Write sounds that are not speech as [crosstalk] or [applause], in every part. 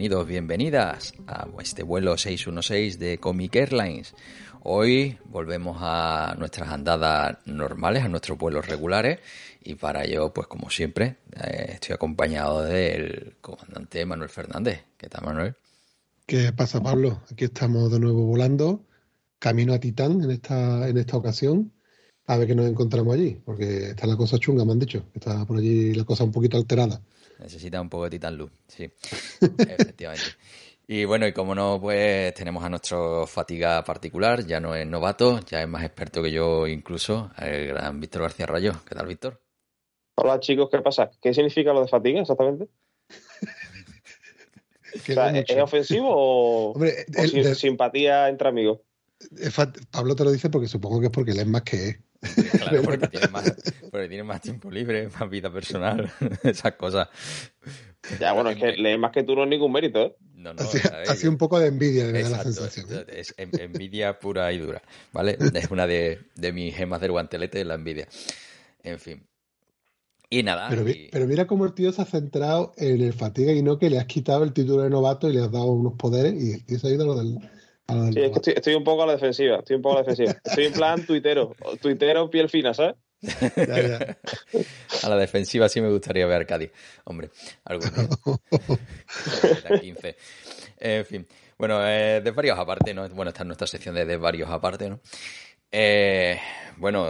Bienvenidos, bienvenidas a este vuelo 616 de Comic Airlines. Hoy volvemos a nuestras andadas normales, a nuestros vuelos regulares y para ello, pues como siempre, eh, estoy acompañado del comandante Manuel Fernández. ¿Qué tal, Manuel? ¿Qué pasa, Pablo? Aquí estamos de nuevo volando, camino a Titán en esta, en esta ocasión, a ver qué nos encontramos allí, porque está la cosa chunga, me han dicho, está por allí la cosa un poquito alterada. Necesita un poco de Titan Luz, sí, [laughs] efectivamente. Y bueno, y como no, pues tenemos a nuestro fatiga particular, ya no es novato, ya es más experto que yo incluso, el gran Víctor García Rayo. ¿Qué tal, Víctor? Hola chicos, ¿qué pasa? ¿Qué significa lo de fatiga exactamente? [laughs] O sea, ¿Es ofensivo o, Hombre, o el- sim- de- simpatía entre amigos? Es fat- Pablo te lo dice porque supongo que es porque él es más que él. Claro, [laughs] porque tiene más, porque tiene más tiempo libre, más vida personal, [laughs] esas cosas. Ya, bueno, es que leer más que tú no es ningún mérito, ¿eh? No, no, Así, a ver, así un poco de envidia, me da la Exacto, sensación. ¿eh? es en- envidia pura y dura, ¿vale? Es una de, de mis gemas del guantelete, la envidia. En fin. Y nada, Pero, mi- y- pero mira cómo el tío se ha centrado en el fatiga y no que le has quitado el título de novato y le has dado unos poderes y el tío se ha ido a lo del Sí, es que estoy, estoy un poco a la defensiva, estoy un poco a la defensiva. Estoy en plan tuitero, tuitero piel fina, ¿sabes? Ya, ya. [laughs] a la defensiva sí me gustaría ver a Cádiz. Hombre, algún día. Era 15. En fin. Bueno, eh, de varios aparte, ¿no? Bueno, esta es nuestra sección de, de varios aparte, ¿no? Eh, bueno,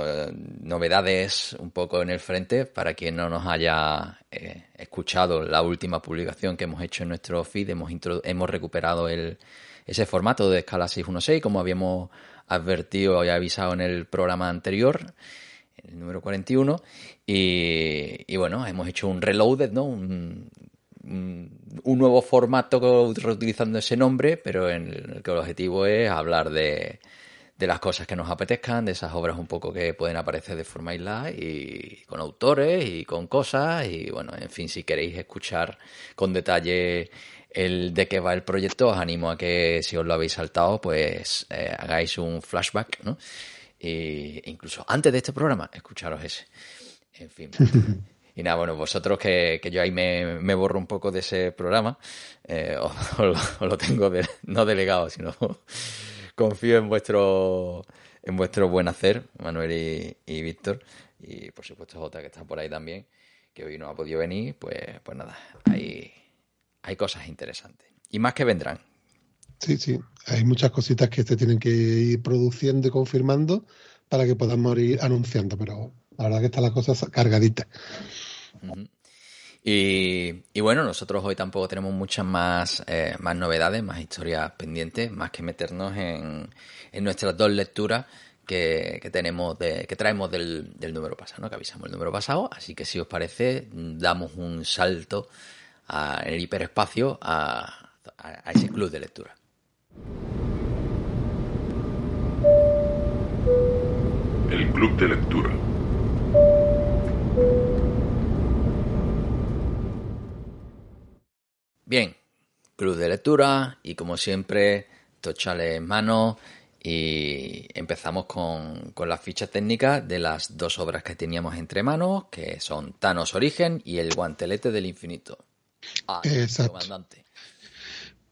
novedades un poco en el frente para quien no nos haya eh, escuchado la última publicación que hemos hecho en nuestro feed. Hemos, hemos recuperado el, ese formato de escala 616 como habíamos advertido y avisado en el programa anterior el número 41 y, y bueno, hemos hecho un reloaded, ¿no? Un, un, nuevo formato reutilizando ese nombre, pero en el que el objetivo es hablar de, de las cosas que nos apetezcan, de esas obras un poco que pueden aparecer de forma aislada y con autores y con cosas y bueno, en fin, si queréis escuchar con detalle el de qué va el proyecto, os animo a que si os lo habéis saltado, pues eh, hagáis un flashback, ¿no? E incluso antes de este programa, escucharos ese. En fin. [laughs] Y nada, bueno, vosotros que, que yo ahí me, me borro un poco de ese programa, eh, os, os lo, tengo de- no delegado, sino confío en vuestro en vuestro buen hacer, Manuel y, y Víctor, y por supuesto Jota que está por ahí también, que hoy no ha podido venir, pues, pues nada, hay, hay cosas interesantes. Y más que vendrán. Sí, sí. Hay muchas cositas que se tienen que ir produciendo y confirmando para que podamos ir anunciando, pero la verdad que está la cosa cargadita. Ujú. Y, y bueno, nosotros hoy tampoco tenemos muchas más, eh, más novedades, más historias pendientes, más que meternos en, en nuestras dos lecturas que, que tenemos de, que traemos del, del número pasado, ¿no? que avisamos el número pasado. Así que si os parece, damos un salto en el hiperespacio a, ese club de lectura. El club de lectura. Bien, club de lectura y como siempre, tochales en mano y empezamos con, con la ficha técnica de las dos obras que teníamos entre manos, que son Thanos Origen y El guantelete del infinito. Ah, Exacto. Comandante.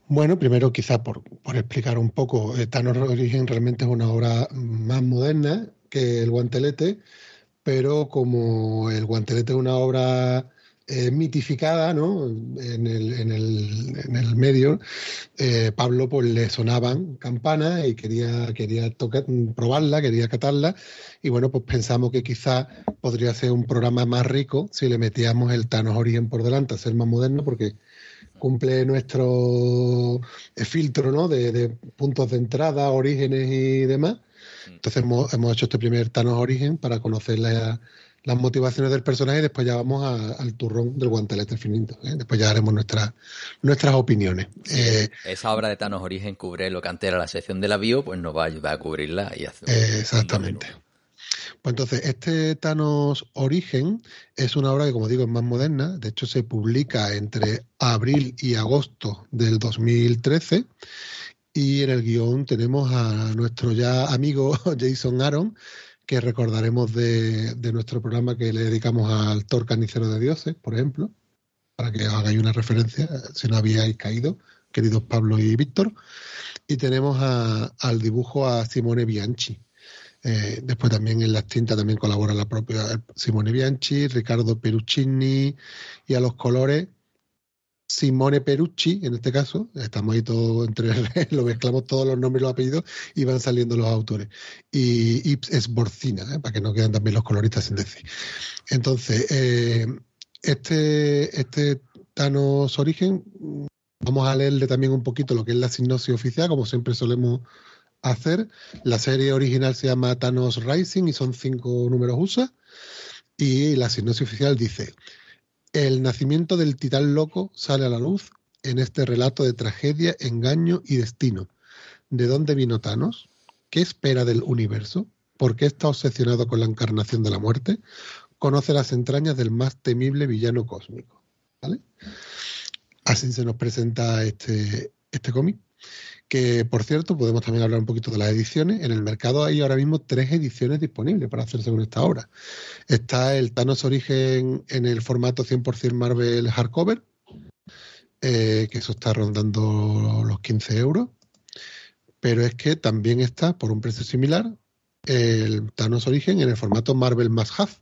Bueno, primero quizá por, por explicar un poco, eh, Thanos Origen realmente es una obra más moderna que El Guantelete, pero como El Guantelete es una obra eh, mitificada ¿no? en, el, en, el, en el medio, eh, Pablo pues le sonaban campanas y quería, quería tocar, probarla, quería catarla y bueno, pues pensamos que quizá podría ser un programa más rico si le metíamos el Thanos Origen por delante, a ser más moderno porque cumple nuestro eh, filtro ¿no? de, de puntos de entrada, orígenes y demás. Mm. Entonces hemos, hemos hecho este primer Thanos Origen para conocer la, las motivaciones del personaje y después ya vamos al turrón del guantelete infinito. ¿eh? Después ya haremos nuestras nuestras opiniones. Eh, esa obra de Thanos Origen cubre lo que antes era la sección de la bio, pues nos va a ayudar a cubrirla y hacer. exactamente. Pues entonces, este Thanos Origen es una obra que, como digo, es más moderna. De hecho, se publica entre abril y agosto del 2013. Y en el guion tenemos a nuestro ya amigo [laughs] Jason Aaron, que recordaremos de, nuestro programa que le dedicamos al Thor Carnicero de Dioses, por ejemplo, para que hagáis una referencia, si no habíais caído, queridos Pablo y Víctor. Y tenemos al dibujo a Simone Bianchi. Eh, después también en las tintas también colabora la propia Simone Bianchi, Ricardo Peruccini y a los colores Simone Perucci, en este caso, estamos ahí todos entre [laughs] lo mezclamos todos los nombres y los apellidos y van saliendo los autores. Y Ips es Borcina, ¿eh? para que no queden también los coloristas sin decir. Entonces, eh, este, este Thanos Origen, vamos a leerle también un poquito lo que es la sinopsis oficial, como siempre solemos hacer. La serie original se llama Thanos Rising y son cinco números USA. Y la sinopsis oficial dice. El nacimiento del titán loco sale a la luz en este relato de tragedia, engaño y destino. ¿De dónde vino Thanos? ¿Qué espera del universo? ¿Por qué está obsesionado con la encarnación de la muerte? Conoce las entrañas del más temible villano cósmico. Así se nos presenta este, este cómic que por cierto podemos también hablar un poquito de las ediciones. En el mercado hay ahora mismo tres ediciones disponibles para hacerse con esta obra. Está el Thanos Origen en el formato 100% Marvel Hardcover, eh, que eso está rondando los 15 euros. Pero es que también está, por un precio similar, el Thanos Origen en el formato Marvel más Half.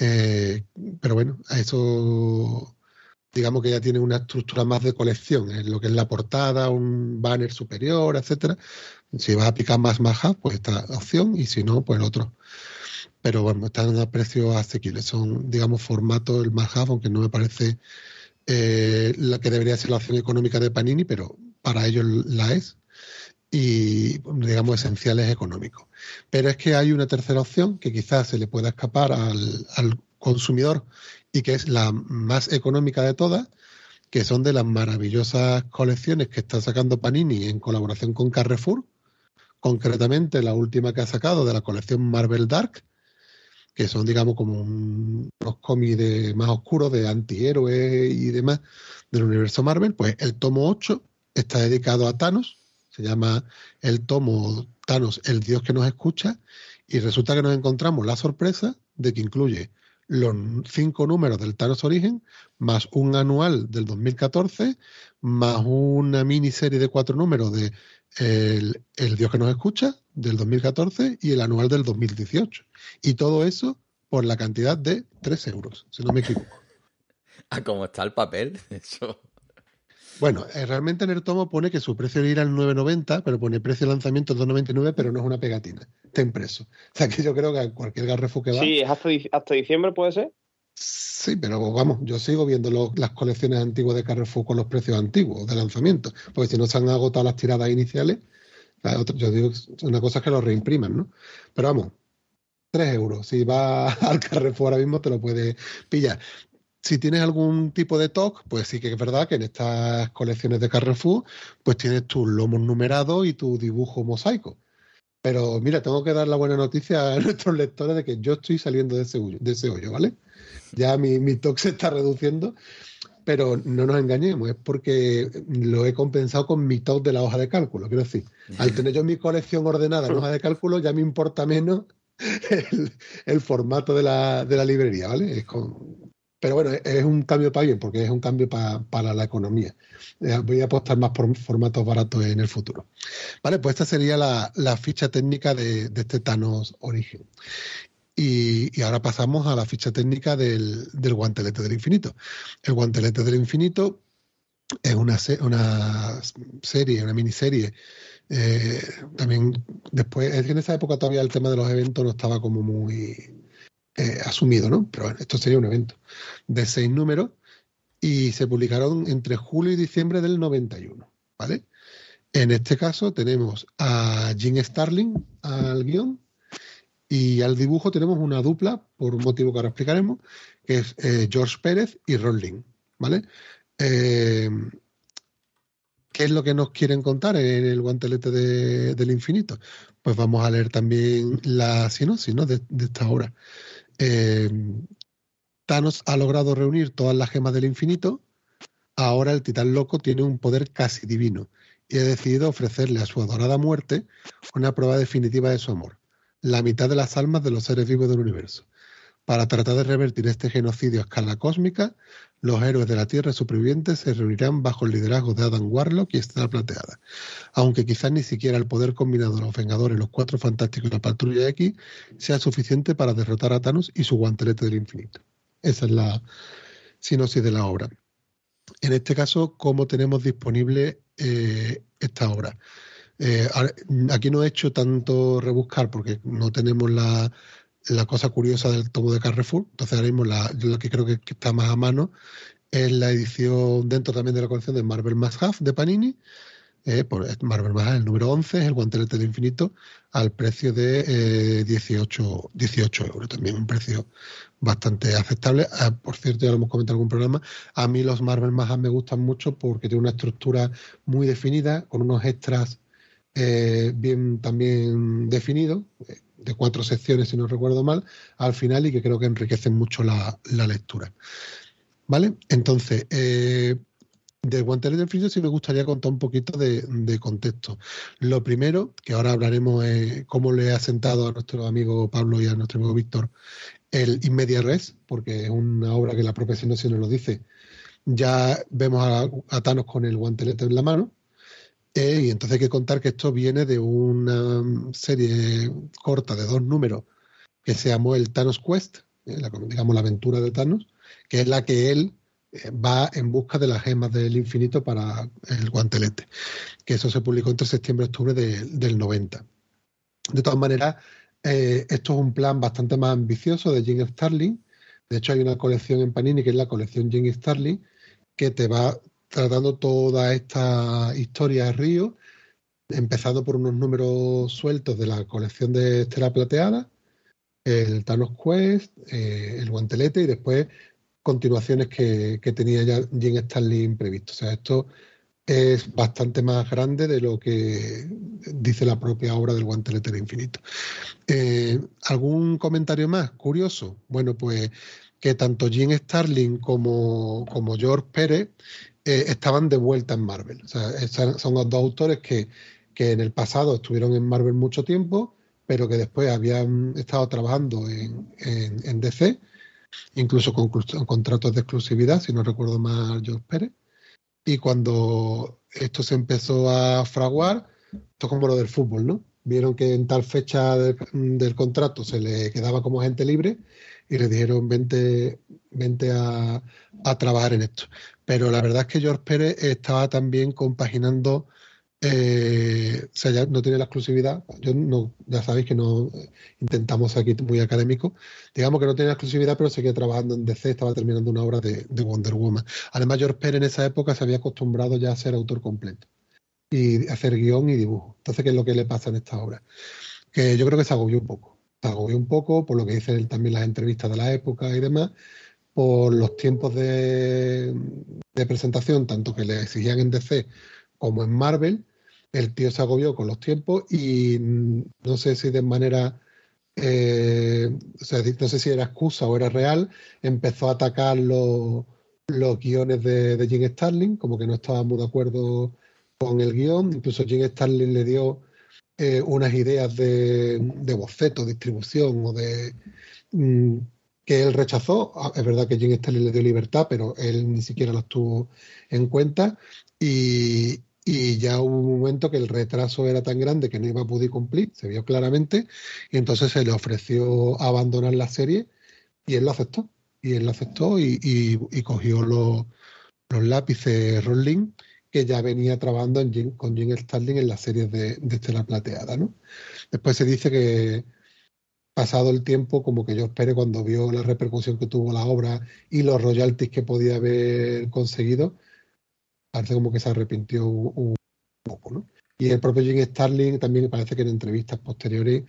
Eh, pero bueno, a eso digamos que ya tiene una estructura más de colección, en lo que es la portada, un banner superior, etcétera. Si vas a picar más maja, pues esta opción, y si no, pues otro. Pero bueno, están a precios asequibles. Son, digamos, formato el más aunque no me parece eh, la que debería ser la opción económica de Panini, pero para ellos la es. Y, digamos, esenciales económicos. Pero es que hay una tercera opción que quizás se le pueda escapar al consumidor y que es la más económica de todas, que son de las maravillosas colecciones que está sacando Panini en colaboración con Carrefour, concretamente la última que ha sacado de la colección Marvel Dark, que son, digamos, como unos cómics de, más oscuros de antihéroes y demás del universo Marvel, pues el tomo 8 está dedicado a Thanos, se llama el tomo Thanos, el dios que nos escucha, y resulta que nos encontramos la sorpresa de que incluye los cinco números del Thanos Origen, más un anual del 2014, más una miniserie de cuatro números de el, Dios que nos escucha del 2014 y el anual del 2018. Y todo eso por la cantidad de 3 euros, si no me equivoco. ¿A [laughs] cómo está el papel? [laughs] Eso. Bueno, eh, realmente en el tomo pone que su precio era el 9.90, pero pone precio de lanzamiento 2.99, pero no es una pegatina. Está impreso. [laughs] O sea que yo creo que cualquier garrefo que va. Sí, hasta, hasta diciembre, puede ser. Sí, pero vamos, yo sigo viendo las colecciones antiguas de Carrefour con los precios antiguos de lanzamiento, porque si no se han agotado las tiradas iniciales, yo digo, una cosa es que lo reimpriman, ¿no? Pero vamos, 3 euros. Si vas [laughs] al Carrefour ahora mismo te lo puedes pillar si tienes algún tipo de TOC, pues sí que es verdad que en estas colecciones de Carrefour, pues tienes tus lomos numerados y tu dibujo mosaico. Pero mira, tengo que dar la buena noticia a [laughs] nuestros lectores de que yo estoy saliendo de ese, hoyo, de ese hoyo, ¿vale? Ya mi, mi TOC se está reduciendo, pero no nos engañemos, es porque lo he compensado con mi TOC de la hoja de cálculo. Quiero decir, al tener yo mi colección ordenada en hoja de cálculo, ya me importa menos [laughs] el, formato de la, de la, librería, ¿vale? Es con, pero bueno, es un cambio para bien, porque es un cambio para la economía. Eh, voy a apostar más por formatos baratos en el futuro. Vale, pues esta sería la, ficha técnica de, este Thanos Origen. Y, ahora pasamos a la ficha técnica del, guantelete del infinito. El guantelete del infinito es una, una serie, una miniserie. Eh, también después, es que en esa época todavía el tema de los eventos no estaba como muy, eh, asumido, ¿no? Pero bueno, esto sería un evento de seis números y se publicaron entre julio y diciembre del 91, ¿vale? En este caso tenemos a Jim Starling al guion y al dibujo tenemos una dupla, por un motivo que ahora explicaremos, que es eh, George Pérez y Ron ¿vale? Eh, ¿Qué es lo que nos quieren contar en el guantelete del infinito? Pues vamos a leer también la sinopsis ¿no? de, de esta obra. Eh, Thanos ha logrado reunir todas las gemas del infinito. Ahora el titán loco tiene un poder casi divino y ha decidido ofrecerle a su adorada muerte una prueba definitiva de su amor, la mitad de las almas de los seres vivos del universo. Para tratar de revertir este genocidio a escala cósmica, los héroes de la Tierra supervivientes se reunirán bajo el liderazgo de Adam Warlock y Estrella Plateada. Aunque quizás ni siquiera el poder combinado de los Vengadores, los Cuatro Fantásticos y la Patrulla X sea suficiente para derrotar a Thanos y su guantelete del infinito. Esa es la sinopsis de la obra. En este caso, ¿cómo tenemos disponible eh, esta obra? Eh, aquí no he hecho tanto rebuscar porque no tenemos la, la cosa curiosa del tomo de Carrefour. Entonces ahora mismo la, lo que creo que, está más a mano es la edición dentro también de la colección de Marvel Must Have de Panini. Eh, por Marvel Have, el número 11 es el guantelete del infinito al precio de 18, eh, 18 euros. También un precio bastante aceptable. Ah, por cierto, ya lo hemos comentado en algún programa. A mí los Marvel Have me gustan mucho porque tiene una estructura muy definida, con unos extras eh, bien también definidos de cuatro secciones, si no recuerdo mal, al final y que creo que enriquecen mucho la, lectura. ¿Vale? Entonces, eh, de Guantelete del Infinito sí me gustaría contar un poquito de, contexto. Lo primero, que ahora hablaremos es cómo le ha sentado a nuestro amigo Pablo y a nuestro amigo Víctor el Inmedia Res, porque es una obra que la propia si nos lo dice. Ya vemos a, a Thanos con el guantelete en la mano, eh, y entonces hay que contar que esto viene de una serie corta de dos números que se llamó el Thanos Quest, eh, digamos la aventura de Thanos, que es la que él eh, va en busca de las gemas del infinito para el guantelete, que eso se publicó entre septiembre y octubre del 90. De todas maneras, esto es un plan bastante más ambicioso de Jim Starling. De hecho, hay una colección en Panini que es la colección Jim Starling, que te va tratando toda esta historia de Río, empezando por unos números sueltos de la colección de Estela Plateada, el Thanos Quest, eh, el Guantelete y después continuaciones que, tenía ya Jim Stanley previsto. O sea, esto es bastante más grande de lo que dice la propia obra del Guantelete del Infinito. Eh, ¿Algún comentario más? Curioso. Bueno, pues que tanto Jim Starling como George Pérez eh, estaban de vuelta en Marvel. O sea, son los dos autores que, en el pasado estuvieron en Marvel mucho tiempo, pero que después habían estado trabajando en, DC, incluso con, contratos de exclusividad, si no recuerdo mal, George Pérez. Y cuando esto se empezó a fraguar, esto es como lo del fútbol, ¿no? Vieron que en tal fecha del, contrato se le quedaba como gente libre y le dijeron vente, vente a, a trabajar en esto pero la verdad es que George Pérez estaba también compaginando, eh, o sea, ya no tiene la exclusividad, yo no, ya sabéis que no intentamos aquí muy académico, digamos que no tiene la exclusividad, pero seguía trabajando en DC, estaba terminando una obra de, Wonder Woman. Además, George Pérez en esa época se había acostumbrado ya a ser autor completo y hacer guion y dibujo. Entonces, ¿qué es lo que le pasa en esta obra? Que yo creo que se agobió un poco. Se agobió un poco por lo que dicen también las entrevistas de la época y demás, por los tiempos de, presentación, tanto que le exigían en DC como en Marvel, el tío se agobió con los tiempos y no sé si de manera, eh, o sea, no sé si era excusa o era real, empezó a atacar los, los guiones de, de Jim Starling, como que no estaba muy de acuerdo con el guion, incluso Jim Starling le dio eh, unas ideas de, de, boceto, distribución o de... Mm, que él rechazó. Ah, es verdad que Jim Starlin le dio libertad, pero él ni siquiera las tuvo en cuenta. Y, ya hubo un momento que el retraso era tan grande que no iba a poder cumplir, se vio claramente, y entonces se le ofreció abandonar la serie y él lo aceptó. Y él lo aceptó y, cogió los, lápices Rolling que ya venía trabajando con Jim Starlin en las series de, de Estela Plateada. ¿no? Después se dice que, pasado el tiempo, como que yo esperé cuando vio la repercusión que tuvo la obra y los royalties que podía haber conseguido, parece como que se arrepintió un, poco, ¿no? Y el propio Jim Starling también parece que en entrevistas posteriores,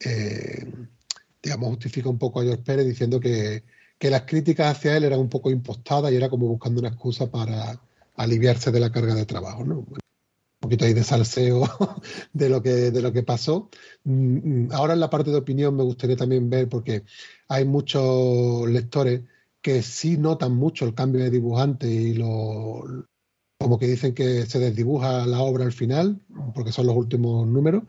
eh, digamos, justifica un poco a George Pérez diciendo que, las críticas hacia él eran un poco impostadas y era como buscando una excusa para aliviarse de la carga de trabajo, ¿no? Poquito ahí de salseo [laughs] de lo que, de lo que pasó. Mm, mm, ahora en la parte de opinión me gustaría también ver, porque hay muchos lectores que sí notan mucho el cambio de dibujante y lo, como que dicen que se desdibuja la obra al final, porque son los últimos números.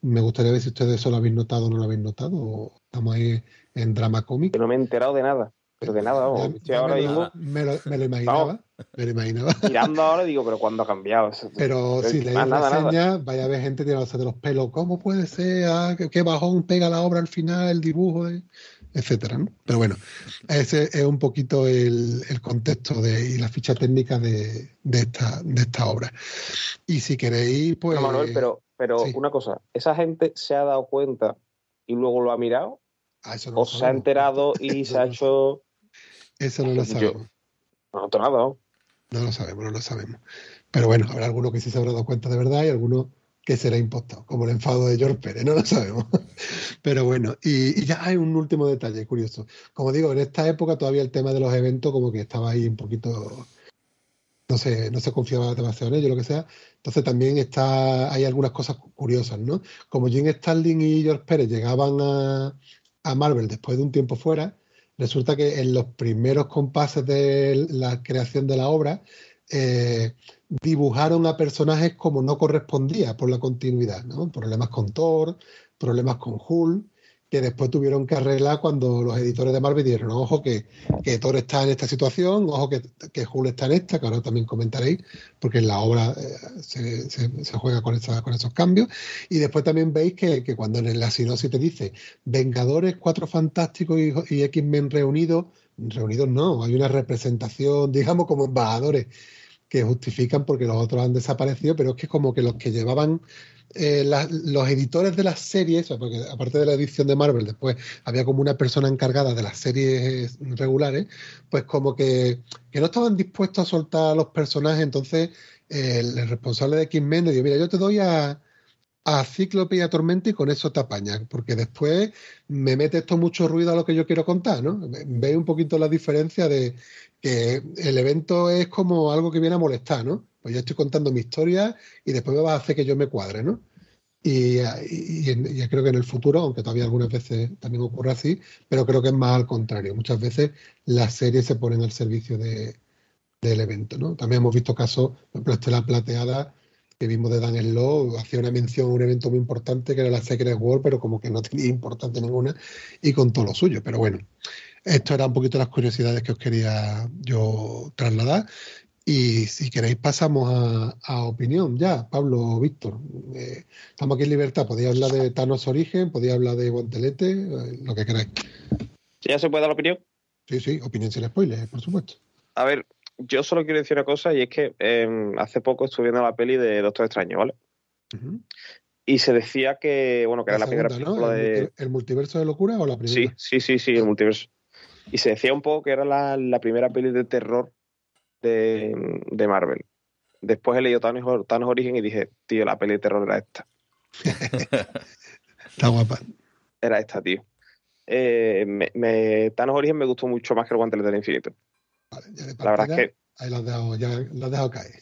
Me gustaría ver si ustedes eso lo habéis notado o no lo habéis notado, o estamos ahí en drama cómico. no me he enterado de nada. Pero de nada, ahora mismo. Me lo, imaginaba. Me lo imaginaba. Mirando ahora digo, pero ¿cuándo ha cambiado? Eso? Pero si leéis reseñas, vaya a ver gente tirándose de los pelos. ¿Cómo puede ser? Ah, ¿Qué bajón pega la obra al final, el dibujo? etcétera, ¿no? Pero bueno, ese es un poquito el, contexto de, y la ficha técnica de, esta, de esta obra. Y si queréis, pues. No, Manuel, pero, pero una cosa, ¿esa gente se ha dado cuenta y luego lo ha mirado? Ah, ¿O se ha enterado y [laughs] se ha hecho eso no lo sabemos. no, nada. No lo sabemos, no lo sabemos. Pero bueno, habrá alguno que sí se habrá dado cuenta de verdad y alguno que será impostado, como el enfado de George Pérez, no lo sabemos. [laughs] Pero bueno, y, ya hay un último detalle curioso. Como digo, en esta época todavía el tema de los eventos como que estaba ahí un poquito, no sé, no se confiaba demasiado en ello, lo que sea. Entonces también está, hay algunas cosas curiosas, ¿no? Como Jim Starlin y George Pérez llegaban a, a Marvel después de un tiempo fuera, resulta que en los primeros compases de la creación de la obra eh, dibujaron a personajes como no correspondía por la continuidad, ¿no? Problemas con Thor, problemas con Hulk, que después tuvieron que arreglar cuando los editores de Marvel dijeron, ojo que, que Thor está en esta situación, ojo que, que Hulk está en esta, que ahora también comentaréis, porque en la obra eh, se, se, juega con, esa, con esos cambios. Y después también veis que, que cuando en la sinopsis te dice Vengadores, Cuatro Fantásticos y, y X-Men reunidos, reunidos no, hay una representación, digamos, como embajadores que justifican porque los otros han desaparecido, pero es que como que los que llevaban eh, los editores de las series, porque aparte de la edición de Marvel, después había como una persona encargada de las series regulares, pues como que, no estaban dispuestos a soltar a los personajes, entonces el responsable de X-Men dijo, mira, yo te doy a, a Cíclope y a Tormenta y con eso te apañan, porque después me mete esto mucho ruido a lo que yo quiero contar, ¿no? Veis un poquito la diferencia de que el evento es como algo que viene a molestar, ¿no? Pues yo estoy contando mi historia y después me vas a hacer que yo me cuadre, ¿no? Y, y, creo que en el futuro, aunque todavía algunas veces también ocurre así, pero creo que es más al contrario. Muchas veces las series se ponen al servicio de, del evento, ¿no? También hemos visto casos, por ejemplo, Estela Plateada, que vimos de Dan Slow, hacía una mención a un evento muy importante que era la Secret World, pero como que no tenía importancia ninguna y con todo lo suyo. Pero bueno, esto era un poquito las curiosidades que os quería yo trasladar. Y si queréis pasamos a, opinión ya, Pablo Víctor. Eh, estamos aquí en libertad, podéis hablar de Thanos Origen, podéis hablar de Guantelete, eh, lo que queráis. ¿Ya se puede dar la opinión? Sí, sí, opinión sin spoilers, por supuesto. A ver, yo solo quiero decir una cosa y es que em, hace poco estuve viendo la peli de Doctor Extraño, ¿vale? Y se decía que, bueno, que era la primera película de... ¿El multiverso de locura o la primera? Sí, sí, sí, sí, el multiverso. Y se decía un poco que era la, la primera peli de terror de, Marvel. Después he leído Thanos, Thanos, Origen y dije, tío, la peli de terror era esta. Está guapa. Era esta, tío. Eh, me, Thanos Origen me gustó mucho más que el Guantelete del Infinito. Vale, ya de la verdad es que. Ahí lo has dejado, ya lo has dejado caer.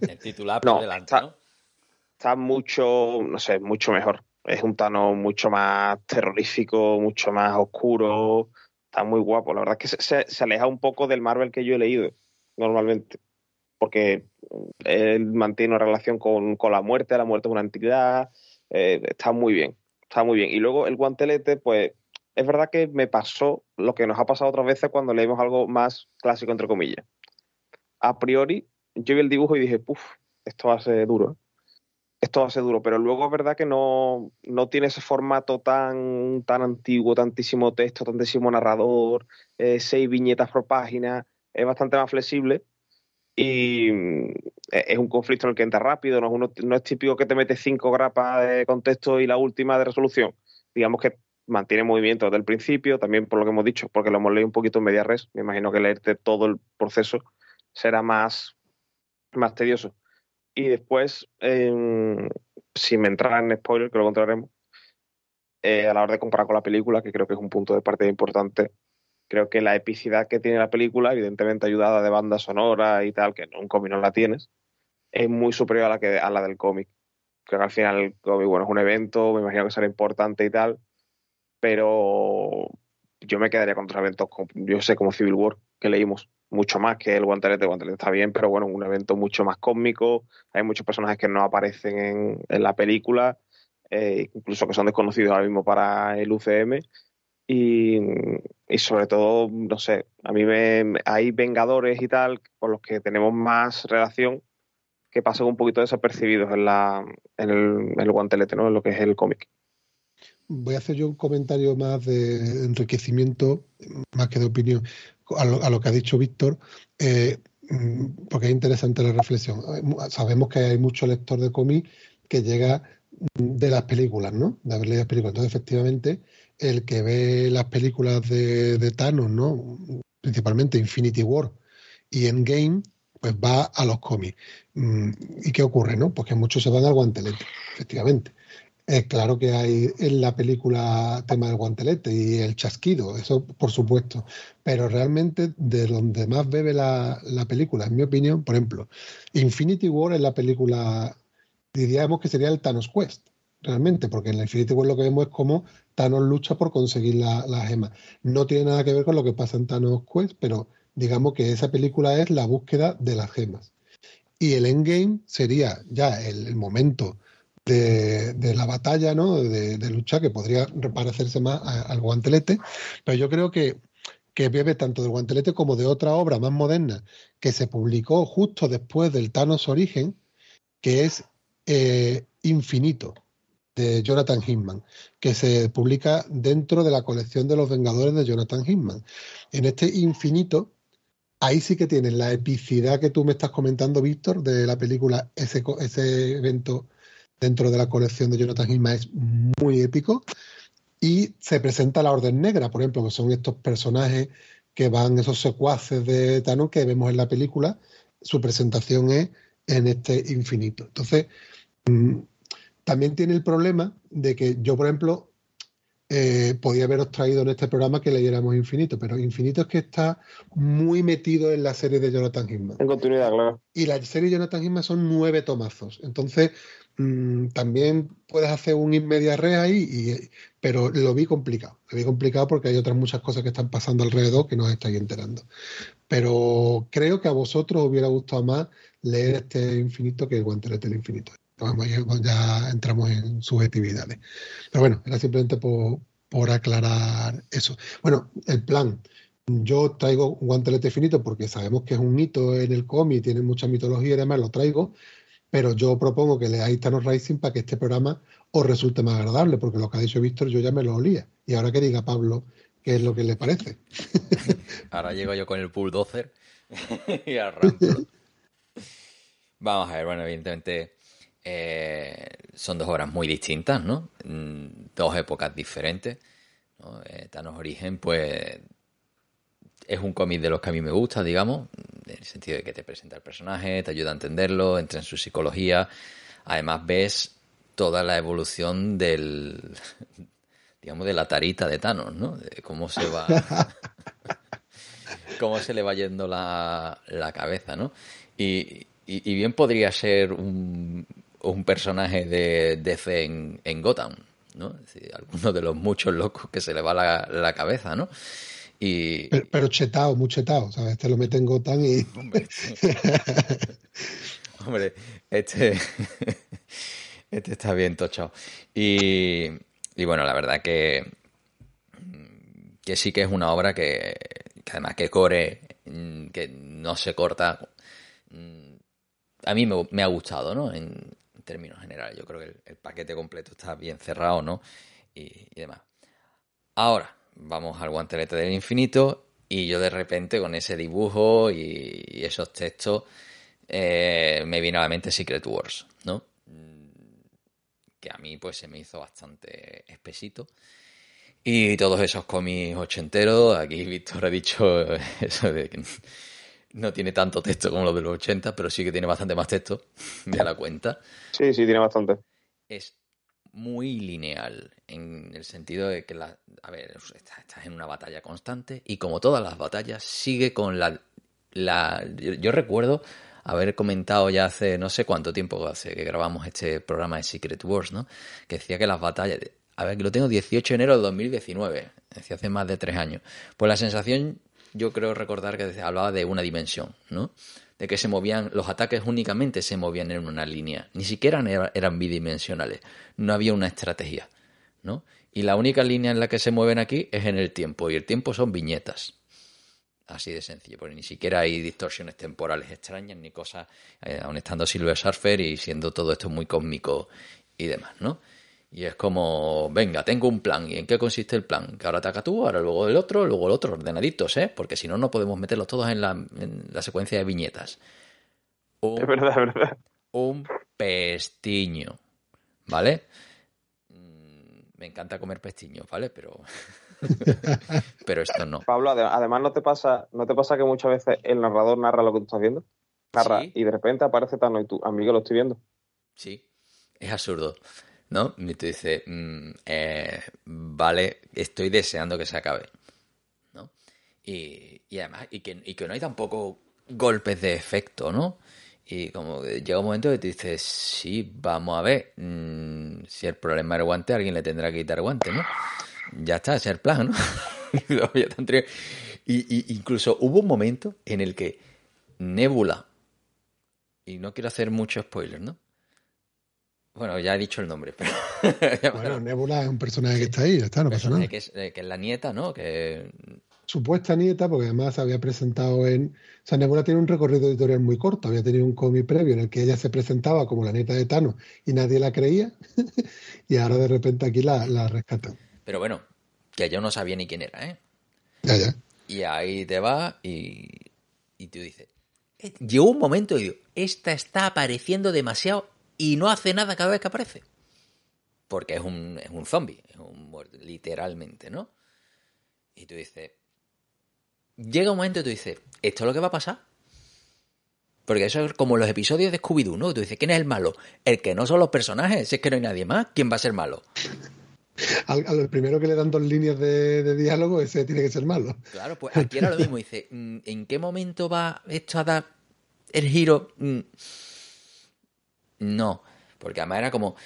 el titular [laughs] por delante, ¿no? está mucho, no sé, mucho mejor. Es un Thanos mucho más terrorífico, mucho más oscuro. Está muy guapo. La verdad es que se, aleja un poco del Marvel que yo he leído normalmente. Porque él mantiene una relación con, con la muerte, la muerte es una entidad. Eh, está muy bien, está muy bien. Y luego el guantelete, pues es verdad que me pasó lo que nos ha pasado otras veces cuando leemos algo más clásico, entre comillas. A priori, yo vi el dibujo y dije, puff, esto va a ser duro. Esto ser duro, pero luego es verdad que no, no tiene ese formato tan, tan antiguo, tantísimo texto, tantísimo narrador, eh, seis viñetas por página, es bastante más flexible y mm, es un conflicto en el que entra rápido, no es, no es típico que te mete cinco grapas de contexto y la última de resolución. Digamos que mantiene movimiento desde el principio, también por lo que hemos dicho, porque lo hemos leído un poquito en media res, me imagino que leerte todo el proceso será más, más tedioso. Y después, eh, si me entra en spoiler, que lo encontraremos, eh, a la hora de comparar con la película, que creo que es un punto de partida importante, creo que la epicidad que tiene la película, evidentemente ayudada de banda sonora y tal, que en un cómic no la tienes, es muy superior a la, que, a la del cómic. Creo que al final el cómic, bueno, es un evento, me imagino que será importante y tal, pero yo me quedaría con otros eventos, yo sé, como Civil War, que leímos, mucho más que el Guantelete. El Guantelete está bien, pero bueno, un evento mucho más cósmico. Hay muchos personajes que no aparecen en, en la película, eh, incluso que son desconocidos ahora mismo para el UCM. Y, y, sobre todo, no sé, a mí me, hay Vengadores y tal con los que tenemos más relación que pasan un poquito desapercibidos en, la, en, el, en el guantelete, ¿no? En lo que es el cómic. Voy a hacer yo un comentario más de enriquecimiento, más que de opinión a lo, a lo que ha dicho Víctor, eh, porque es interesante la reflexión. Sabemos que hay mucho lector de cómic que llega de las películas, ¿no? De haber leído las películas. Entonces, efectivamente, el que ve las películas de, de Thanos, ¿no? Principalmente Infinity War y Endgame, pues va a los cómics. Mm, ¿Y qué ocurre, no? Pues que muchos se van al guantelete, efectivamente. Eh, claro que hay en la película tema del guantelete y el chasquido, eso por supuesto, pero realmente de donde más bebe la, la, película, en mi opinión, por ejemplo, Infinity War es la película, diríamos que sería el Thanos Quest, realmente, porque en la Infinity War lo que vemos es cómo Thanos lucha por conseguir la, la gema. No tiene nada que ver con lo que pasa en Thanos Quest, pero digamos que esa película es la búsqueda de las gemas. Y el Endgame sería ya el, el momento de, la batalla, ¿no? De, lucha, que podría parecerse más al guantelete, pero yo creo que, que bebe tanto del guantelete como de otra obra más moderna que se publicó justo después del Thanos Origen, que es eh, Infinito, de Jonathan Hickman, que se publica dentro de la colección de los Vengadores de Jonathan Hickman. En este Infinito, ahí sí que tienen la epicidad que tú me estás comentando, Víctor, de la película, ese, ese evento dentro de la colección de Jonathan Hickman es muy épico. Y se presenta la Orden Negra, por ejemplo, que son estos personajes que van, esos secuaces de Thanos que vemos en la película. Su presentación es en este infinito. Entonces, mmm, también tiene el problema de que yo, por ejemplo, eh, podía haberos traído en este programa que leyéramos Infinito, pero Infinito es que está muy metido en la serie de Jonathan Hickman. En continuidad, claro. Y la serie de Jonathan Hickman son nueve tomazos. Entonces, mmm, también puedes hacer un inmedia re ahí, y, pero lo vi complicado. Lo vi complicado porque hay otras muchas cosas que están pasando alrededor que no os estáis enterando. Pero creo que a vosotros os hubiera gustado más leer este Infinito que el Guantelete del Infinito. Vamos, ya, ya, entramos en subjetividades. Pero bueno, era simplemente por, por, aclarar eso. Bueno, el plan. Yo traigo un guantelete finito porque sabemos que es un hito en el cómic, tiene mucha mitología y demás, lo traigo, pero yo propongo que leáis Thanos Rising para que este programa os resulte más agradable, porque lo que ha dicho Víctor yo ya me lo olía. Y ahora que diga Pablo qué es lo que le parece. [laughs] ahora llego yo con el bulldozer [laughs] y arranco. Vamos a ver, bueno, evidentemente eh, son dos obras muy distintas, ¿no? Mm, dos épocas diferentes. Eh, Thanos Origen, pues es un cómic de los que a mí me gusta, digamos, en el sentido de que te presenta el personaje, te ayuda a entenderlo, entra en su psicología. Además ves toda la evolución del, [laughs] digamos, de la tarita de Thanos, ¿no? De cómo se va, [laughs] cómo se le va yendo la, la cabeza, ¿no? Y, y, y bien podría ser un, un personaje de DC en, en Gotham, ¿no? Es decir, alguno de los muchos locos que se le va la, la cabeza, ¿no? Y... Pero, pero, chetado, muy chetado, ¿sabes? Este lo mete en Gotham y... Hombre, [laughs] Hombre este... [laughs] este está bien tochado. Y, y bueno, la verdad que, que sí que es una obra que, que además que core, que no se corta a mí me, ha gustado, ¿no? En, términos generales. Yo creo que el, paquete completo está bien cerrado, ¿no? Y, demás. Ahora, vamos al guantelete del infinito y yo de repente con ese dibujo y, esos textos eh, me vino a la mente Secret Wars, ¿no? Que a mí pues se me hizo bastante espesito. Y todos esos cómics ochenteros, aquí Víctor ha dicho [laughs] eso de que no tiene tanto texto como los de los 80, pero sí que tiene bastante más texto, [laughs] me da la cuenta. Sí, sí, tiene bastante. Es muy lineal, en el sentido de que, la, a ver, estás, en una batalla constante y como todas las batallas, sigue con la... la yo, recuerdo haber comentado ya hace no sé cuánto tiempo hace que grabamos este programa de Secret Wars, ¿no? Que decía que las batallas... A ver, que lo tengo 18 de enero de 2019, decía hace más de tres años. Pues la sensación yo creo recordar que hablaba de una dimensión, ¿no? De que se movían, los ataques únicamente se movían en una línea, ni siquiera eran bidimensionales, no había una estrategia, ¿no? Y la única línea en la que se mueven aquí es en el tiempo, y el tiempo son viñetas. Así de sencillo, porque ni siquiera hay distorsiones temporales extrañas ni cosas, eh, aun estando Silver Surfer y siendo todo esto muy cósmico y demás, ¿no? Y es como, venga, tengo un plan. ¿Y en qué consiste el plan? Que ahora ataca tú, ahora luego el otro, luego el otro, ordenaditos, ¿eh? Porque si no, no podemos meterlos todos en la, en la secuencia de viñetas. es verdad, es verdad. Un pestiño, ¿vale? Mm, me encanta comer pestiños, ¿vale? Pero... [laughs] pero esto no. Pablo, además no te pasa, no te pasa que muchas veces el narrador narra lo que tú estás viendo. Narra y de repente aparece Tano y tú, amigo, lo estoy viendo. Sí, es absurdo. ¿No? Y tú dices, mm, eh, vale, estoy deseando que se acabe, ¿no? Y, además, y que, y que no hay tampoco golpes de efecto, ¿no? Y como llega un momento que te dices, sí, vamos a ver, mm, si el problema el guante, alguien le tendrá que quitar guante, ¿no? Ya está, ese es el plan, ¿no? [laughs] y, incluso hubo un momento en el que Nebula, y no quiero hacer mucho spoiler, ¿no? Bueno, ya he dicho el nombre, pero... [laughs] bueno, Nebula es un personaje que está ahí, ya está, no pasa nada. Que es, que es la nieta, ¿no? Que... Supuesta nieta, porque además se había presentado en... O sea, Nebula tiene un recorrido editorial muy corto, había tenido un cómic previo en el que ella se presentaba como la nieta de Thanos y nadie la creía, [laughs] y ahora de repente aquí la, la rescatan. Pero bueno, que yo no sabía ni quién era, ¿eh? Ya, ya. Y ahí te va y, y tú dices... Llegó un momento y digo, esta está apareciendo demasiado y no hace nada cada vez que aparece. Porque es un, es un zombie, es un, literalmente, ¿no? Y tú dices, llega un momento y tú dices, ¿esto es lo que va a pasar? Porque eso es como los episodios de Scooby-Doo, ¿no? Tú dices, ¿quién es el malo? El que no son los personajes, si es que no hay nadie más, ¿quién va a ser malo? Al, primero que le dan dos líneas de, diálogo, ese tiene que ser malo. Claro, pues aquí era lo mismo. Dice, mm, ¿en qué momento va esto a dar el giro? No, porque además era como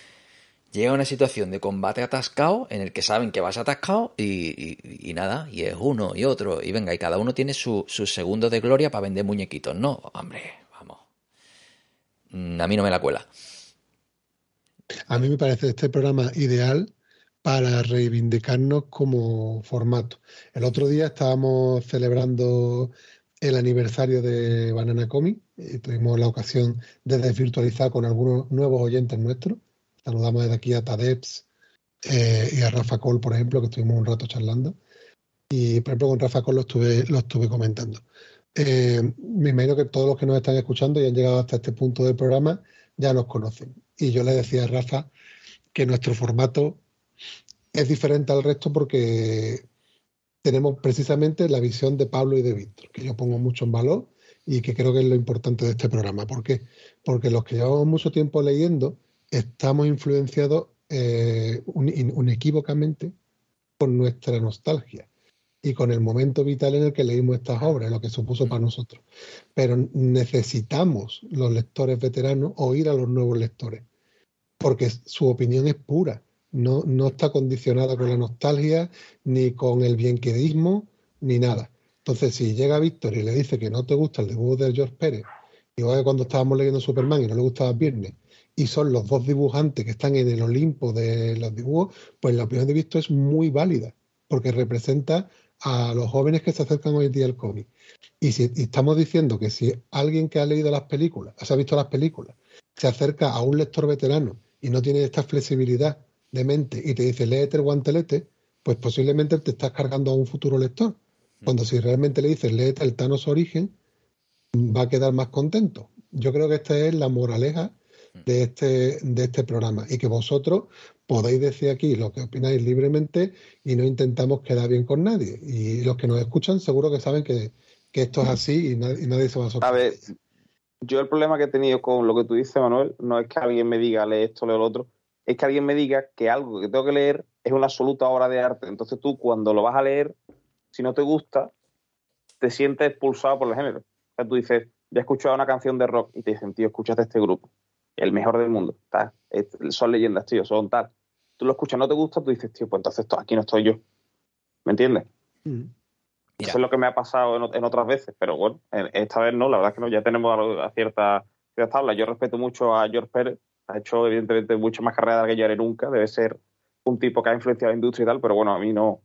llega una situación de combate atascado en el que saben que vas atascado y, y, nada, y es uno y otro, y venga, y cada uno tiene su, su segundo de gloria para vender muñequitos. No, hombre, vamos. Mm, a mí no me la cuela. A mí me parece este programa ideal para reivindicarnos como formato. El otro día estábamos celebrando el aniversario de Banana Comic y tuvimos la ocasión de desvirtualizar con algunos nuevos oyentes nuestros. Saludamos desde aquí a Tadeps eh, y a Rafa Cole, por ejemplo, que estuvimos un rato charlando. Y, por ejemplo, con Rafa Cole lo estuve, lo estuve comentando. Eh, me imagino que todos los que nos están escuchando y han llegado hasta este punto del programa ya nos conocen. Y yo le decía a Rafa que nuestro formato es diferente al resto porque tenemos precisamente la visión de Pablo y de Víctor, que yo pongo mucho en valor y que creo que es lo importante de este programa. ¿Por qué? Porque los que llevamos mucho tiempo leyendo estamos influenciados eh, unequívocamente con nuestra nostalgia y con el momento vital en el que leímos estas obras, lo que supuso para nosotros. Pero necesitamos los lectores veteranos oír a los nuevos lectores. porque su opinión es pura, no, no está condicionada con la nostalgia, ni con el bienquedismo, ni nada. Entonces, si llega Víctor y le dice que no te gusta el dibujo de George Pérez, igual que cuando estábamos leyendo Superman y no le gustaba Viernes, y son los dos dibujantes que están en el Olimpo de los dibujos, pues la opinión de Víctor es muy válida, porque representa a los jóvenes que se acercan hoy en día al cómic. Y si estamos diciendo que si alguien que ha leído las películas, se ha visto las películas, se acerca a un lector veterano y no tiene esta flexibilidad de mente y te dice léete el guantelete, pues posiblemente te estás cargando a un futuro lector. Cuando si realmente le dices léete el Thanos Origen, va a quedar más contento. Yo creo que esta es la moraleja de este, de este programa y que vosotros podéis decir aquí lo que opináis libremente y no intentamos quedar bien con nadie. Y los que nos escuchan seguro que saben que, esto es así y nadie, se va a sorprender. A ver, yo el problema que he tenido con lo que tú dices, Manuel, no es que alguien me diga lee esto, lee lo otro, es que alguien me diga que algo que tengo que leer es una absoluta obra de arte. Entonces tú cuando lo vas a leer, si no te gusta, te sientes expulsado por el género. O sea, tú dices, ya he escuchado una canción de rock y te dicen, tío, escúchate este grupo, el mejor del mundo, son leyendas, tío, son tal. Tú lo escuchas, no te gusta, tú dices, tío, pues entonces aquí no estoy yo. ¿Me entiendes? Mm. Eso es lo que me ha pasado en, otras veces, pero bueno, esta vez no, la verdad es que no, ya tenemos a, cierta, cierta tabla. Yo respeto mucho a George Pérez, ha hecho evidentemente mucho más carrera de la que yo haré nunca, debe ser un tipo que ha influenciado la industria y tal, pero bueno, a mí no,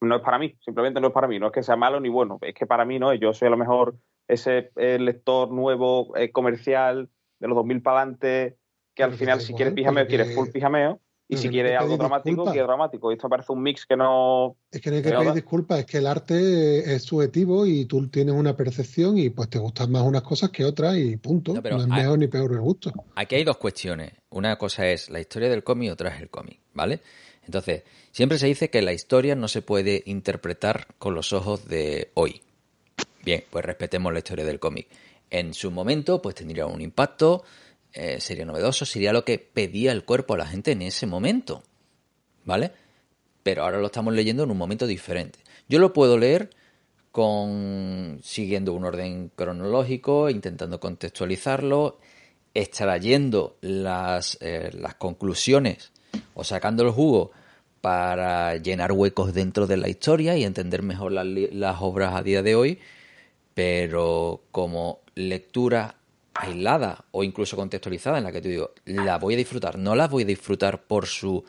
no es para mí, simplemente no es para mí, no es que sea malo ni bueno, es que para mí no es, yo soy a lo mejor ese lector nuevo, eh, comercial, de los 2000 para adelante, que al final si quieres pijameo, quieres full pijameo, y si quieres algo dramático, quiere dramático. Y esto parece un mix que no. Es que no hay que pedir disculpas, es que el arte es subjetivo y tú tienes una percepción y pues te gustan más unas cosas que otras y punto. No, es mejor ni peor el gusto. Aquí hay dos cuestiones. Una cosa es la historia del cómic y otra es el cómic, ¿vale? Entonces, siempre se dice que la historia no se puede interpretar con los ojos de hoy. Bien, pues respetemos la historia del cómic. En su momento, pues tendría un impacto, eh, sería novedoso, sería lo que pedía el cuerpo a la gente en ese momento. ¿Vale? Pero ahora lo estamos leyendo en un momento diferente. Yo lo puedo leer con siguiendo un orden cronológico, intentando contextualizarlo, extrayendo las, eh, las conclusiones o sacando el jugo para llenar huecos dentro de la historia y entender mejor las, obras a día de hoy, pero como lectura aislada o incluso contextualizada en la que te digo, la voy a disfrutar, no la voy a disfrutar por su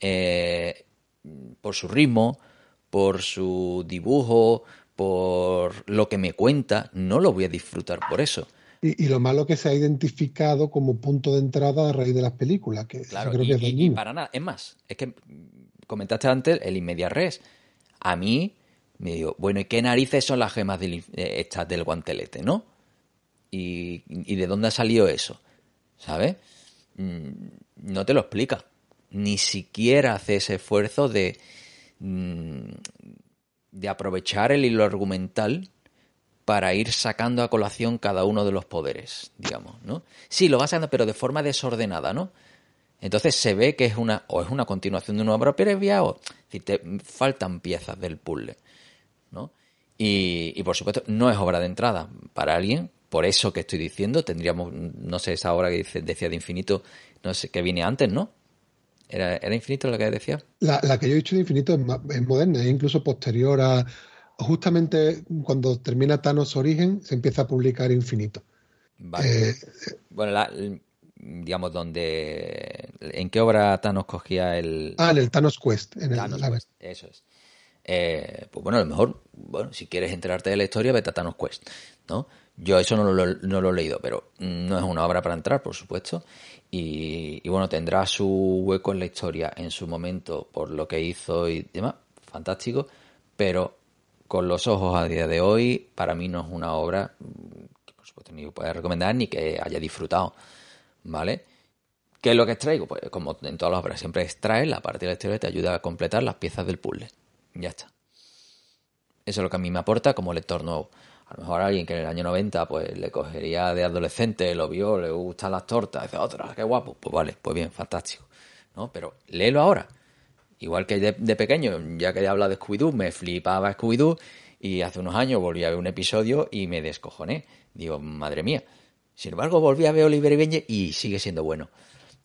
eh, por su ritmo, por su dibujo, por lo que me cuenta, no lo voy a disfrutar por eso. Y, lo malo que se ha identificado como punto de entrada a raíz de las películas, que claro, creo que es y, para nada, es más, es que comentaste antes el inmedia res. A mí me digo, bueno, ¿y qué narices son las gemas del, eh, estas del guantelete, no? ¿Y, de dónde ha salido eso? ¿Sabes? Mm, no te lo explica. Ni siquiera hace ese esfuerzo de, mm, de aprovechar el hilo argumental para ir sacando a colación cada uno de los poderes, digamos, ¿no? Sí, lo va sacando, pero de forma desordenada, ¿no? Entonces se ve que es una, o es una continuación de una obra previa, o si te faltan piezas del puzzle, ¿no? Y, y, por supuesto, no es obra de entrada para alguien por eso que estoy diciendo, tendríamos, no sé, esa obra que decía de infinito, no sé, que viene antes, ¿no? ¿Era, era infinito la que decía? La, que yo he dicho de infinito es, moderna, es incluso posterior a, justamente cuando termina Thanos Origen, se empieza a publicar Infinito. Vale. Eh, bueno, la, digamos, donde. ¿En qué obra Thanos cogía el. Ah, en el Thanos Quest. En Thanos Quest, eso es. Eh, pues bueno, a lo mejor, bueno, si quieres enterarte de la historia, vete a Thanos Quest, ¿no? Yo eso no lo, no lo he leído, pero no es una obra para entrar, por supuesto. Y, bueno, tendrá su hueco en la historia en su momento por lo que hizo y demás. Fantástico. Pero con los ojos a día de hoy, para mí no es una obra que por supuesto ni pueda recomendar ni que haya disfrutado. ¿Vale? ¿Qué es lo que extraigo? Pues como en todas las obras siempre extrae la parte de la historia te ayuda a completar las piezas del puzzle. Ya está. Eso es lo que a mí me aporta como lector nuevo. A lo mejor alguien que en el año 90 pues le cogería de adolescente, lo vio, le gustan las tortas, dice, otra, qué guapo. Pues vale, pues bien, fantástico. ¿no? Pero léelo ahora. Igual que de, pequeño, ya que habla de Scooby-Doo, me flipaba Scooby-Doo y hace unos años volví a ver un episodio y me descojoné. Digo, madre mía. Sin embargo, volví a ver Oliver y Benji y sigue siendo bueno.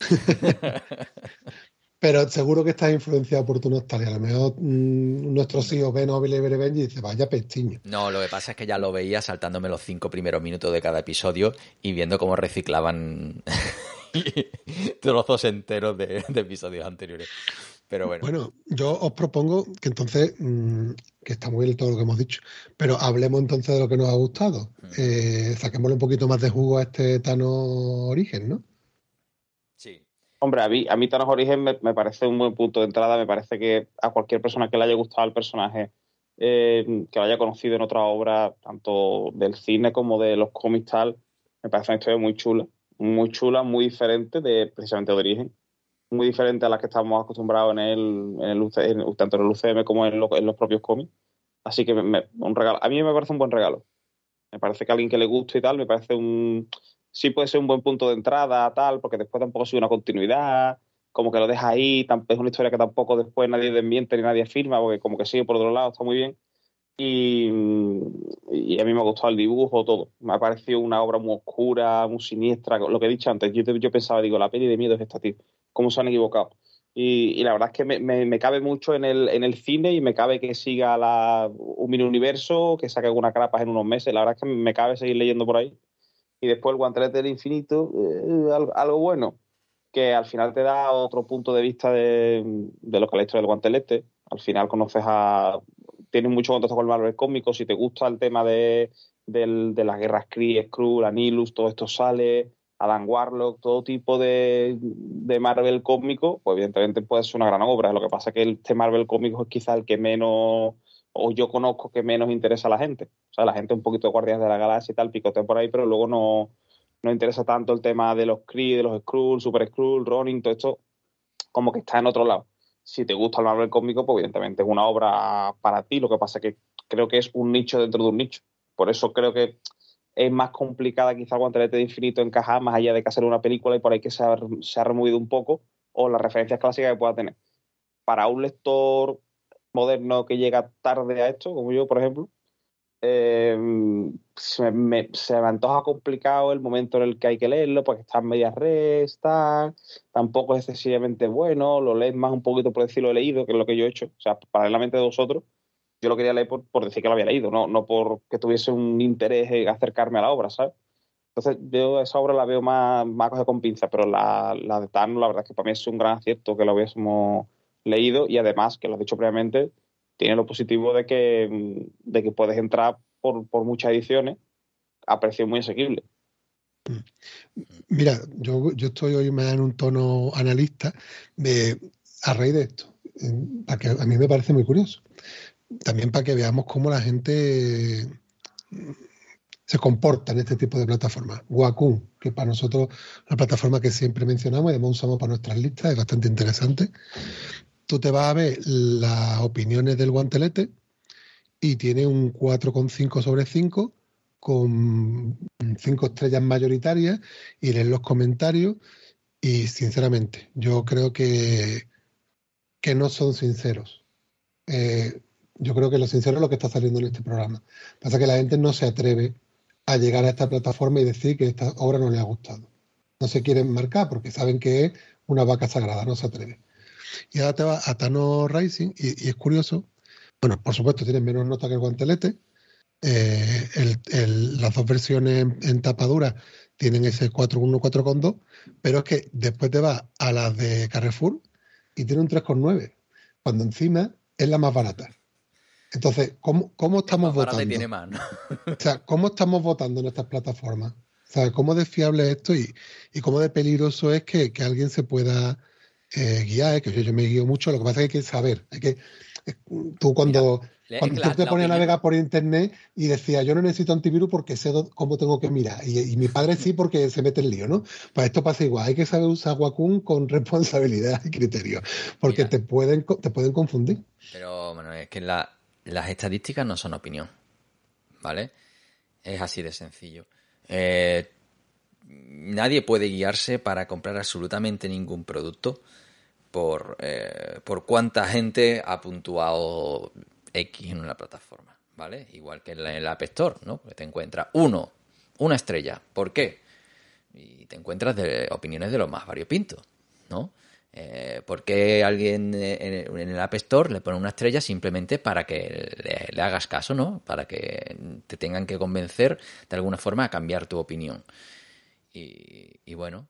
[laughs] Pero seguro que estás influenciado por tu nostalgia. A lo mejor mm, nuestros hijos ven Nobel Benji y dice, vaya pestiño. No, lo que pasa es que ya lo veía saltándome los cinco primeros minutos de cada episodio y viendo cómo reciclaban [laughs] trozos enteros de, episodios anteriores. Pero bueno. Bueno, yo os propongo que entonces, mm, que está muy bien todo lo que hemos dicho, pero hablemos entonces de lo que nos ha gustado. Mm. Eh, saquémosle un poquito más de jugo a este Tano Origen, ¿no? Hombre, a mí, a mí Thanos Origen me, parece un buen punto de entrada. Me parece que a cualquier persona que le haya gustado el personaje, eh, que lo haya conocido en otra obra, tanto del cine como de los cómics tal, me parece una historia muy chula. Muy chula, muy diferente de precisamente de origen. Muy diferente a la que estamos acostumbrados en el, en el, tanto en el UCM como en, en los propios cómics. Así que un regalo. A mí me parece un buen regalo. Me parece que a alguien que le guste y tal, me parece un, sí puede ser un buen punto de entrada, tal, porque después tampoco sigue una continuidad, como que lo deja ahí, es una historia que tampoco después nadie desmiente ni nadie firma, porque como que sigue por otro lado, está muy bien. Y, a mí me ha gustado el dibujo, todo. Me ha parecido una obra muy oscura, muy siniestra. Lo que he dicho antes, yo, yo pensaba, digo, la peli de miedo es esta, tío. ¿Cómo se han equivocado? Y, la verdad es que me, cabe mucho en el, en el cine y me cabe que siga la, un mini universo, que saque alguna crapas en unos meses. La verdad es que me cabe seguir leyendo por ahí y después el guantelete del infinito, eh, algo, bueno, que al final te da otro punto de vista de, lo que es del guantelete. Al final conoces a. Tienes mucho contacto con el Marvel cómico. Si te gusta el tema de, de las guerras Kree, Skrull, Anilus, todo esto sale. Adam Warlock, todo tipo de, de, Marvel cómico, pues evidentemente puede ser una gran obra. Lo que pasa es que este Marvel cómico es quizá el que menos o yo conozco que menos interesa a la gente. O sea, la gente un poquito de Guardianes de la Galaxia y tal, picotea por ahí, pero luego no, no interesa tanto el tema de los Kree, de los Skrull, Super Skrull, Ronin, todo esto, como que está en otro lado. Si te gusta el Marvel cómico, pues evidentemente es una obra para ti. Lo que pasa es que creo que es un nicho dentro de un nicho. Por eso creo que es más complicada quizá el guantelete de infinito encajar más allá de que hacer una película y por ahí que se ha, removido un poco o las referencias clásicas que pueda tener. Para un lector moderno que llega tarde a esto, como yo, por ejemplo, eh, se, me, se, me, antoja complicado el momento en el que hay que leerlo, porque está en medias restas, tampoco es excesivamente bueno, lo lees más un poquito por decirlo he leído, que es lo que yo he hecho, o sea, paralelamente de vosotros, yo lo quería leer por, decir que lo había leído, no, no porque tuviese un interés en acercarme a la obra, ¿sabes? Entonces, yo esa obra la veo más, más con pinza, pero la, la de Tano, la verdad es que para mí es un gran acierto que lo hubiésemos leído y además, que lo has dicho previamente, tiene lo positivo de que, de que puedes entrar por, muchas ediciones a precio muy asequible. Mira, yo, yo estoy hoy más en un tono analista de, a raíz de esto, que a mí me parece muy curioso. También para que veamos cómo la gente se comporta en este tipo de plataformas. Wacom, que para nosotros una plataforma que siempre mencionamos y además usamos para nuestras listas, es bastante interesante tú te vas a ver las opiniones del guantelete y tiene un 4,5 sobre 5 con 5 estrellas mayoritarias y lees los comentarios y sinceramente yo creo que, que no son sinceros. Eh, yo creo que lo sincero es lo que está saliendo en este programa. Pasa que la gente no se atreve a llegar a esta plataforma y decir que esta obra no le ha gustado. No se quieren marcar porque saben que es una vaca sagrada, no se atreve. Y ahora te va a Tano Rising y, es curioso. Bueno, por supuesto, tiene menos nota que el guantelete. Eh, las dos versiones en, tapadura tienen ese 4.1, 4.2, pero es que después te va a las de Carrefour y tiene un 3.9, cuando encima es la más barata. Entonces, ¿cómo, cómo estamos votando? Tiene más, o sea, ¿cómo estamos votando en estas plataformas? O sea, ¿cómo de fiable es esto y, y cómo de peligroso es que, que alguien se pueda eh, guiar, que yo, me guío mucho, lo que pasa es que hay que saber, hay que eh, tú cuando, cuando tú te pones a navegar por internet y decía yo no necesito antivirus porque sé cómo tengo que mirar y, mi padre sí porque se mete el lío, ¿no? Pues esto pasa igual, hay que saber usar Wacom con responsabilidad y criterio, porque te pueden te pueden confundir. Pero bueno, es que las estadísticas no son opinión, ¿vale? Es así de sencillo. Eh, nadie puede guiarse para comprar absolutamente ningún producto por, eh, por cuánta gente ha puntuado X en una plataforma, ¿vale? Igual que en, el App Store, ¿no? Te encuentra uno, una estrella. ¿Por qué? y te encuentras de opiniones de los más variopintos, ¿no? Eh, ¿Por qué alguien en el App Store le pone una estrella simplemente para que le, hagas caso, ¿no? Para que te tengan que convencer de alguna forma a cambiar tu opinión. Y, y bueno,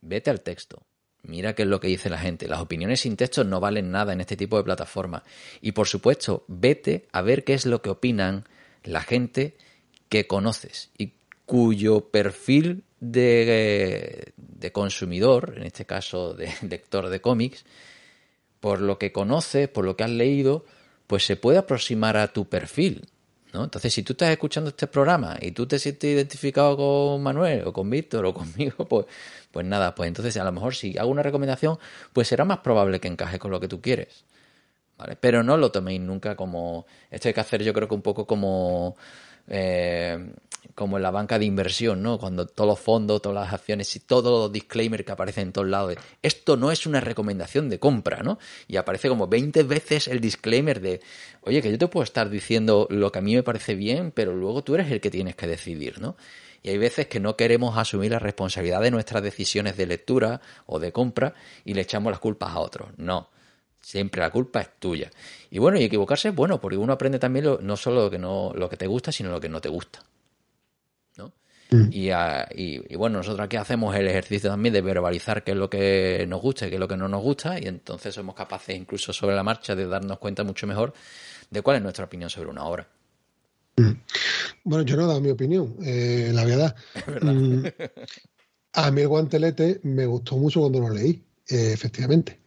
vete al texto. Mira qué es lo que dice la gente. Las opiniones sin texto no valen nada en este tipo de plataformas. Y por supuesto, vete a ver qué es lo que opinan la gente que conoces y cuyo perfil de, consumidor, en este caso de [laughs] lector de cómics, por lo que conoces, por lo que has leído, pues se puede aproximar a tu perfil. ¿no? Entonces, si tú estás escuchando este programa y tú te sientes identificado con Manuel o con Víctor o [laughs] conmigo, pues, pues nada, pues entonces a lo mejor si hago una recomendación, pues será más probable que encaje con lo que tú quieres. ¿Vale? Pero no lo toméis nunca como... Esto hay que hacer yo creo que un poco como eh, como en la banca de inversión, ¿no? Cuando todos los fondos, todas las acciones y todos los disclaimers que aparecen en todos lados, esto no es una recomendación de compra, ¿no? Y aparece como 20 veces el disclaimer de, oye, que yo te puedo estar diciendo lo que a mí me parece bien, pero luego tú eres el que tienes que decidir, ¿no? Y hay veces que no queremos asumir la responsabilidad de nuestras decisiones de lectura o de compra y le echamos las culpas a otros. No. Siempre la culpa es tuya. Y bueno, y equivocarse es bueno, porque uno aprende también no solo lo que, no, lo que te gusta, sino lo que no te gusta. ¿no? Mm. Y, bueno, nosotros aquí hacemos el ejercicio también de verbalizar qué es lo que nos gusta y qué es lo que no nos gusta, y entonces somos capaces incluso sobre la marcha de darnos cuenta mucho mejor de cuál es nuestra opinión sobre una obra. Mm. Bueno, yo no he dado mi opinión, eh, la [laughs] verdad. Mm. a mí el guantelete me gustó mucho cuando lo leí. Eh, efectivamente.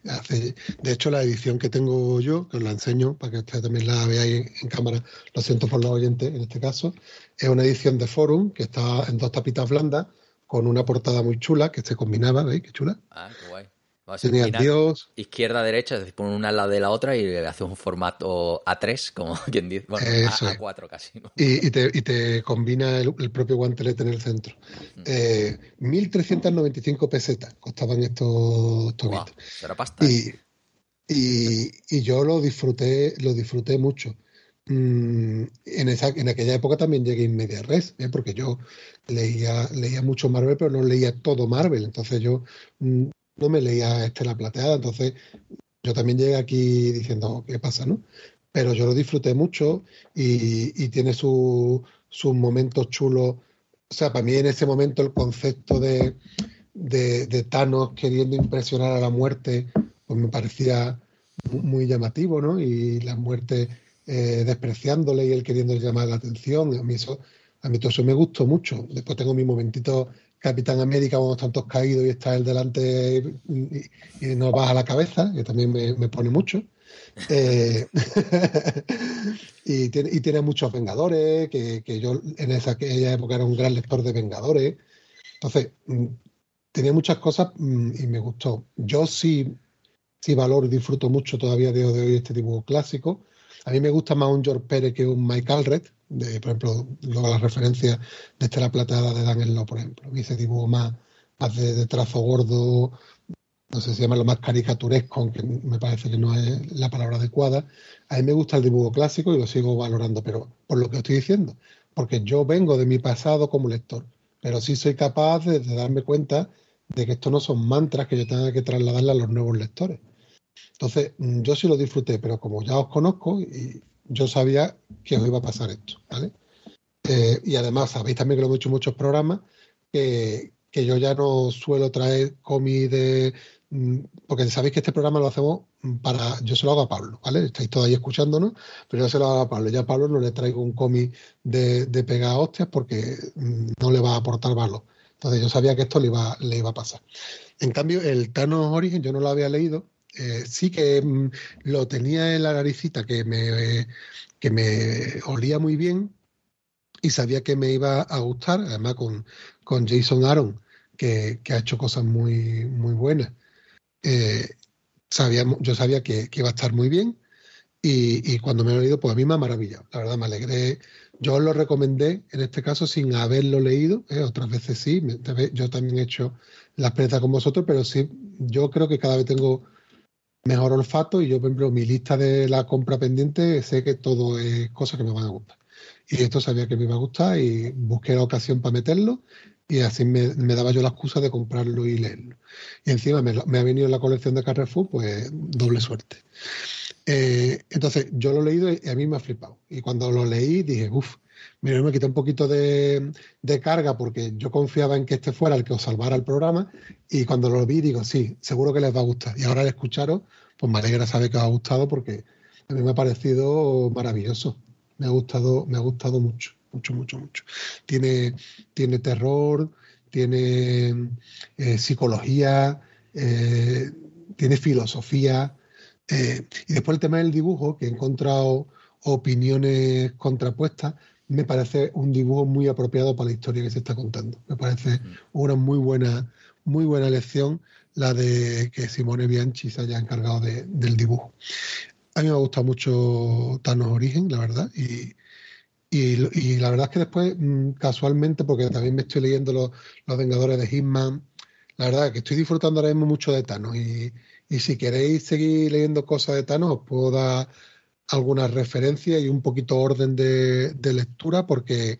de hecho, la edición que tengo yo, que os la enseño para que ustedes también la veáis en, cámara, lo siento por los oyentes en este caso, es una edición de Forum que está en dos tapitas blandas con una portada muy chula que se combinaba, ¿veis? Qué chula. Ah, qué guay. Tenía Dios. Izquierda, derecha, es decir, ponen una al lado de la otra y le hace un formato A3, como [laughs] quien dice. Bueno, a, 4 casi. Y, te, combina el, propio guantelete en el centro. 1.395 eh, pesetas costaban estos tobitos. pasta. Y, y, yo lo disfruté, lo disfruté mucho. Mm, en, esa, en aquella época también llegué en media res, ¿eh? porque yo leía, leía mucho Marvel, pero no leía todo Marvel. Entonces yo mm, no me leía Estela Plateada, entonces yo también llegué aquí diciendo, ¿qué pasa, no? Pero yo lo disfruté mucho y, tiene sus momentos chulos. O sea, para mí en ese momento el concepto de, de, Thanos queriendo impresionar a la muerte, pues me parecía muy llamativo, ¿no? Y la muerte eh, despreciándole y él queriendo llamar la atención. A mí, eso, a mí todo eso me gustó mucho. Después tengo mi momentito Capitán América cuando están todos caídos y está él delante y, no baja la cabeza, que también me, pone mucho. Eh, [laughs] y, tiene, y, tiene, muchos Vengadores, que, yo en esa aquella época era un gran lector de Vengadores. Entonces, mm, tenía muchas cosas mm, y me gustó. Yo sí, sí valoro y disfruto mucho todavía de, hoy este tipo clásico. A mí me gusta más un George Pérez que un Mike Alred, de, por ejemplo, luego las referencias de Estela Plateada de Dan Enlo, por ejemplo, ese dibujo más, más de, trazo gordo, no sé si llama lo más caricaturesco, aunque me parece que no es la palabra adecuada. A mí me gusta el dibujo clásico y lo sigo valorando, pero por lo que estoy diciendo, porque yo vengo de mi pasado como lector, pero sí soy capaz de, de darme cuenta de que estos no son mantras que yo tenga que trasladarle a los nuevos lectores. Entonces, mm, yo sí lo disfruté, pero como ya os conozco, y yo sabía que os iba a pasar esto, ¿vale? Eh, y además, sabéis también que lo hemos hecho en muchos programas, que, yo ya no suelo traer cómics de... Mm, porque sabéis que este programa lo hacemos para... Yo se lo hago a Pablo, ¿vale? Estáis todos ahí escuchándonos, pero yo se lo hago a Pablo. Ya a Pablo no le traigo un cómic de, de pegar hostias porque mm, no le va a aportar valor. Entonces yo sabía que esto le iba, le iba a pasar. En cambio, el Thanos Origen yo no lo había leído eh, sí que mm, lo tenía en la naricita que me, que me olía muy bien y sabía que me iba a gustar, además con, con Jason Aaron, que, ha hecho cosas muy, muy buenas. Eh, yo sabía que, iba a estar muy bien y, cuando me lo he leído, pues a mí me ha maravillado. La verdad, me alegré. Yo lo recomendé, en este caso, sin haberlo leído. ¿eh? otras veces sí. Yo también he hecho la experiencia con vosotros, pero sí, yo creo que cada vez tengo mejor olfato y yo, por ejemplo, mi lista de la compra pendiente, sé que todo es cosas que me van a gustar. Y esto sabía que me iba a gustar y busqué la ocasión para meterlo y así me, daba yo la excusa de comprarlo y leerlo. Y encima me, ha venido en la colección de Carrefour, pues doble suerte. Eh, entonces, yo lo he leído y a mí me ha flipado. Y cuando lo leí dije, uff, mira, me quité un poquito de, carga porque yo confiaba en que este fuera el que os salvara el programa y cuando lo vi digo, sí, seguro que les va a gustar. Y ahora al escucharos, pues me alegra saber que os ha gustado porque a mí me ha parecido maravilloso. Me ha gustado, me ha gustado mucho, mucho, mucho, mucho. Tiene, tiene terror, tiene eh, psicología, eh, tiene filosofía. Eh, y después el tema del dibujo, que he encontrado opiniones contrapuestas, me parece un dibujo muy apropiado para la historia que se está contando. Me parece una muy buena, muy buena lección la de que Simone Bianchi se haya encargado del dibujo. A mí me ha gustado mucho Thanos Origen, la verdad, y, la verdad es que después, mm, casualmente, porque también me estoy leyendo los, los Vengadores de Hitman, la verdad es que estoy disfrutando ahora mismo mucho de Thanos y, y si queréis seguir leyendo cosas de Thanos, os puedo dar algunas referencias y un poquito orden de, lectura porque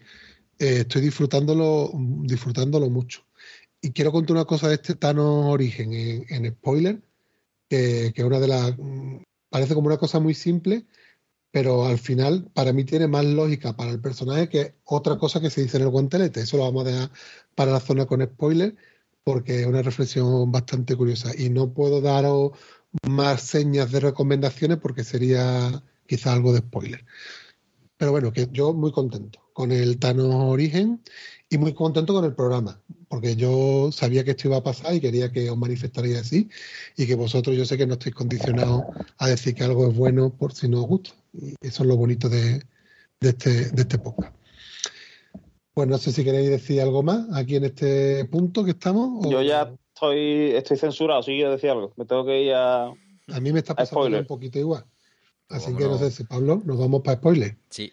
eh, estoy disfrutándolo, disfrutándolo mucho. Y quiero contar una cosa de este Thanos Origen en, spoiler, que, que, una de las. Parece como una cosa muy simple, pero al final para mí tiene más lógica para el personaje que otra cosa que se dice en el guantelete. Eso lo vamos a dejar para la zona con spoiler, porque es una reflexión bastante curiosa. Y no puedo daros más señas de recomendaciones porque sería quizá algo de spoiler. Pero bueno, que yo muy contento con el Thanos Origen y muy contento con el programa, porque yo sabía que esto iba a pasar y quería que os manifestarais así y que vosotros yo sé que no estáis condicionados a decir que algo es bueno por si no os gusta. Y eso es lo bonito de, este, de este podcast. Pues no sé si queréis decir algo más aquí en este punto que estamos. Yo ya estoy, estoy censurado, si quiero decir algo. Me tengo que ir a. A mí me está pasando un poquito igual. Así que no sé si Pablo, nos vamos para spoiler. Sí,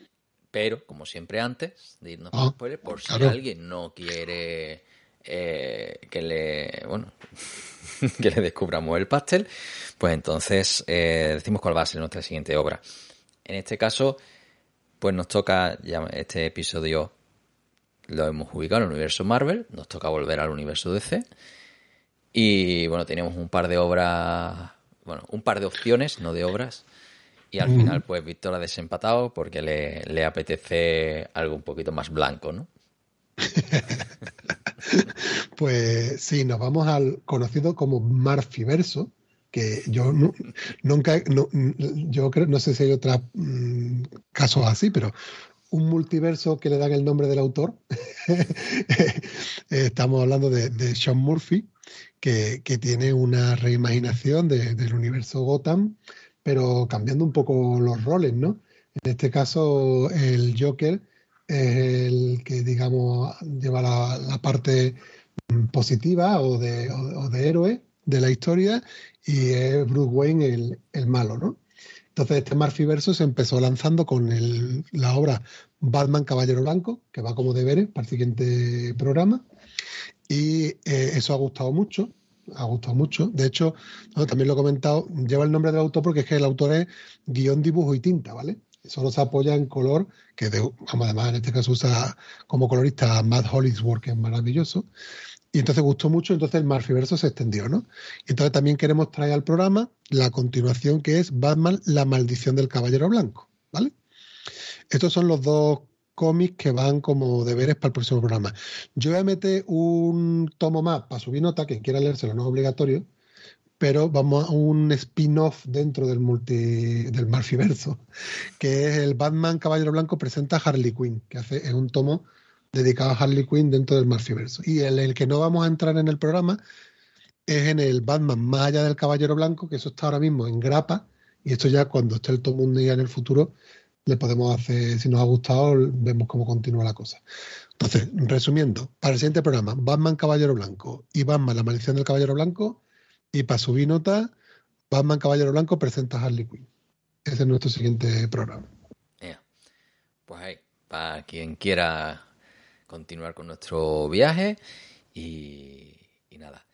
pero como siempre antes de irnos para ah, spoiler, por si alguien no quiere eh, que le bueno [laughs] que le descubramos el pastel, pues entonces eh, decimos cuál va a ser nuestra siguiente obra. En este caso, pues nos toca ya este episodio lo hemos ubicado en el universo Marvel, nos toca volver al universo DC. Y bueno, tenemos un par de obras, bueno, un par de opciones, no de obras, y al final, pues Víctor ha desempatado porque le, apetece algo un poquito más blanco, ¿no? [laughs] pues sí, nos vamos al conocido como Marfiverso, que yo nunca, yo creo, no sé si hay otro mm, caso así, pero un multiverso que le dan el nombre del autor. [laughs] Estamos hablando de, Sean Murphy, que, tiene una reimaginación del universo Gotham pero cambiando un poco los roles, ¿no? En este caso, el Joker es el que, digamos, lleva la, parte positiva o de, héroe de la historia y es Bruce Wayne el, malo, ¿no? Entonces, este Murphy se empezó lanzando con la obra Batman Caballero Blanco, que va como deberes para el siguiente programa, y eh, eso ha gustado mucho ha gustado mucho. De hecho, también lo he comentado, lleva el nombre del autor porque es que el autor es guion, dibujo y tinta, ¿vale? Solo se apoya en color, que además en este caso usa como colorista Matt Hollingsworth, que es maravilloso. Y entonces gustó mucho, entonces el Marfiverso se extendió, ¿no? Y entonces también queremos traer al programa la continuación que es Batman, la maldición del Caballero Blanco, ¿vale? Estos son los dos cómics que van como deberes para el próximo programa. Yo voy a meter un tomo más para subir nota, quien quiera leérselo no es obligatorio, pero vamos a un spin-off dentro del multi del Marfiverso, que es el Batman Caballero Blanco presenta Harley Quinn, que hace, es un tomo dedicado a Harley Quinn dentro del Marfiverso. Y el, el que no vamos a entrar en el programa es en el Batman más allá del Caballero Blanco, que eso está ahora mismo en grapa, y esto ya cuando esté el tomo un día en el futuro le podemos hacer, si nos ha gustado, vemos cómo continúa la cosa. Entonces, resumiendo, para el siguiente programa, Batman Caballero Blanco y Batman La Maldición del Caballero Blanco, y para subir nota, Batman Caballero Blanco presenta Harley Quinn. Ese es nuestro siguiente programa. Pues ahí, para quien quiera continuar con nuestro viaje y, nada.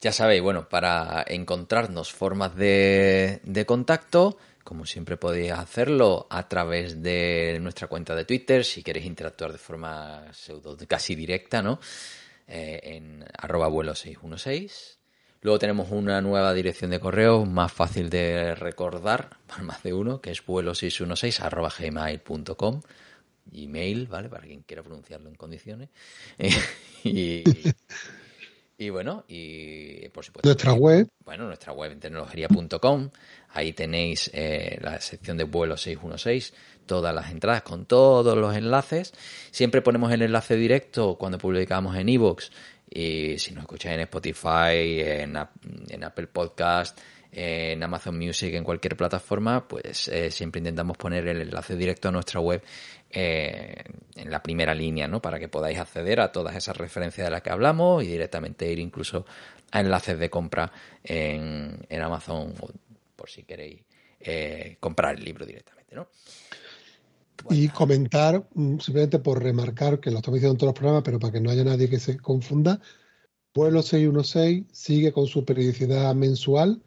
Ya sabéis, bueno, para encontrarnos formas de, de contacto, como siempre podéis hacerlo a través de nuestra cuenta de Twitter, si queréis interactuar de forma pseudo casi directa, ¿no? eh, en arroba vuelo 616. Luego tenemos una nueva dirección de correo más fácil de recordar [laughs] para más de uno, que es vuelo616 arroba gmail.com. Gmail, ¿vale? Para quien quiera pronunciarlo en condiciones. [laughs] y, bueno, y por supuesto. Nuestra web. Bueno, nuestra web en tecnología.com. Ahí tenéis eh, la sección de vuelo 616, todas las entradas con todos los enlaces. Siempre ponemos el enlace directo cuando publicamos en iVoox. Y si nos escucháis en Spotify, en, en Apple Podcast, en Amazon Music, en cualquier plataforma, pues eh, siempre intentamos poner el enlace directo a nuestra web eh, en la primera línea, ¿no? Para que podáis acceder a todas esas referencias de las que hablamos y directamente ir incluso a enlaces de compra en, en Amazon, por si queréis eh, comprar el libro directamente, ¿no? Y comentar, mm, simplemente por remarcar, que lo estamos diciendo en todos los programas, pero para que no haya nadie que se confunda, Pueblo 616 sigue con su periodicidad mensual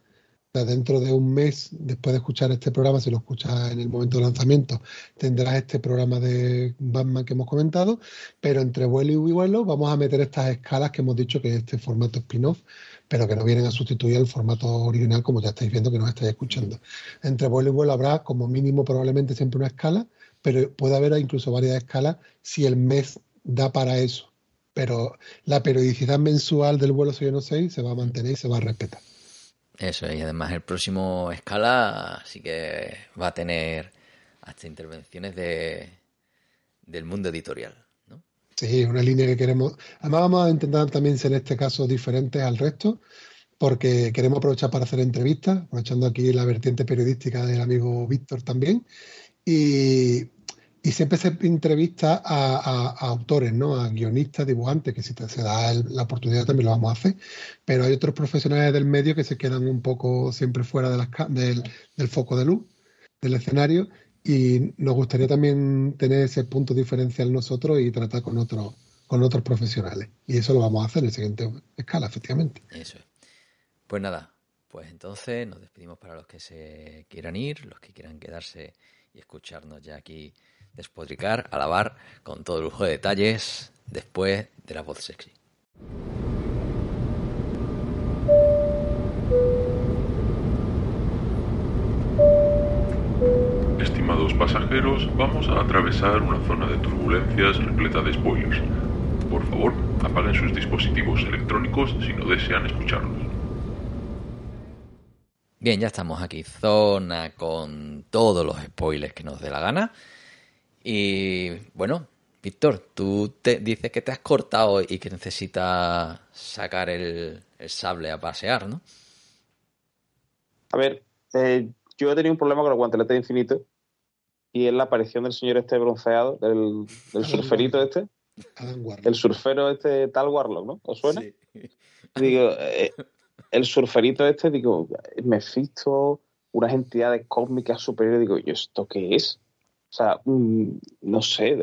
dentro de un mes, después de escuchar este programa, si lo escuchas en el momento de lanzamiento, tendrás este programa de Batman que hemos comentado, pero entre vuelo y vuelo vamos a meter estas escalas que hemos dicho que es este formato spin-off, pero que no vienen a sustituir el formato original como ya estáis viendo que nos estáis escuchando. Entre vuelo y vuelo habrá como mínimo probablemente siempre una escala, pero puede haber incluso varias escalas si el mes da para eso. Pero la periodicidad mensual del vuelo 616 se va a mantener y se va a respetar. Eso, y además el próximo escala sí que va a tener hasta intervenciones de, del mundo editorial. ¿no? Sí, una línea que queremos. Además, vamos a intentar también ser en este caso diferentes al resto, porque queremos aprovechar para hacer entrevistas, aprovechando aquí la vertiente periodística del amigo Víctor también. Y, y siempre se entrevista a, autores, ¿no? A guionistas, dibujantes, que si se da la oportunidad también lo vamos a hacer. Pero hay otros profesionales del medio que se quedan un poco siempre fuera de del, del, foco de luz, del escenario. Y nos gustaría también tener ese punto diferencial nosotros y tratar con otros, con otros profesionales. Y eso lo vamos a hacer en la siguiente escala, efectivamente. Eso es. Pues nada, pues entonces nos despedimos para los que se quieran ir, los que quieran quedarse y escucharnos ya aquí despotricar, alabar con todo lujo de detalles después de la voz sexy. Estimados pasajeros, vamos a atravesar una zona de turbulencias repleta de spoilers. Por favor, apaguen sus dispositivos electrónicos si no desean escucharlos. Bien, ya estamos aquí, zona con todos los spoilers que nos dé la gana. Y bueno, Víctor, tú te dices que te has cortado y que necesitas sacar el, sable a pasear, ¿no? A ver, eh, yo he tenido un problema con el guantelete de infinito y es la aparición del señor este bronceado, del, surferito este. El surfero este tal Warlock, ¿no? ¿Os suena? Sí. Digo, eh, el surferito este, digo, me visto unas entidades cósmicas superiores, digo, ¿y esto qué es? O sea, mm, no sé,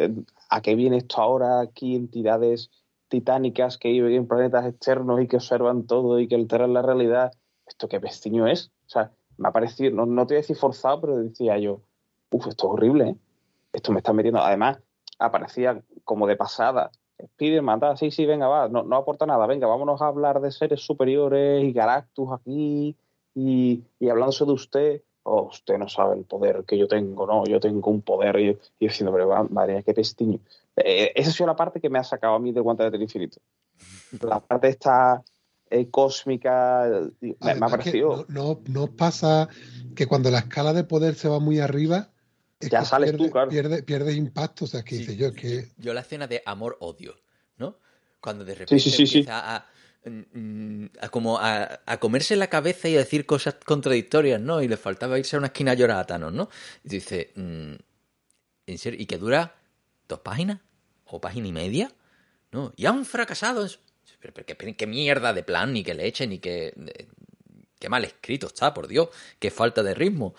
¿a qué viene esto ahora aquí? Entidades titánicas que viven en planetas externos y que observan todo y que alteran la realidad. ¿Esto qué pestiño es? O sea, me ha parecido, no, no te voy a decir forzado, pero decía yo, uff, esto es horrible, ¿eh? Esto me está metiendo. Además, aparecía como de pasada. Spiderman, ah, sí, sí, venga, va, no, no aporta nada, venga, vámonos a hablar de seres superiores y Galactus aquí y, y hablándose de usted oh, usted no sabe el poder que yo tengo, no, yo tengo un poder. Y, y diciendo, pero madre mía, qué pestiño. Eh, esa ha sido la parte que me ha sacado a mí de Guante de Infinito. La parte esta eh, cósmica me, ha parecido. No, no, pasa que cuando la escala de poder se va muy arriba. ya sales tú, claro. Pierde, impacto. O sea, que dice yo que. Yo la escena de amor-odio, ¿no? Cuando de repente empieza a a, como a, comerse la cabeza y a decir cosas contradictorias, ¿no? Y le faltaba irse a una esquina a llorar a Thanos, ¿no? Y dice, mm, ¿en serio? ¿Y que dura dos páginas? ¿O página y media? ¿No? Y han fracasado. Pero, ¿qué, mierda de plan, ni que le echen, ni que... Qué mal escrito está, por Dios. Qué falta de ritmo.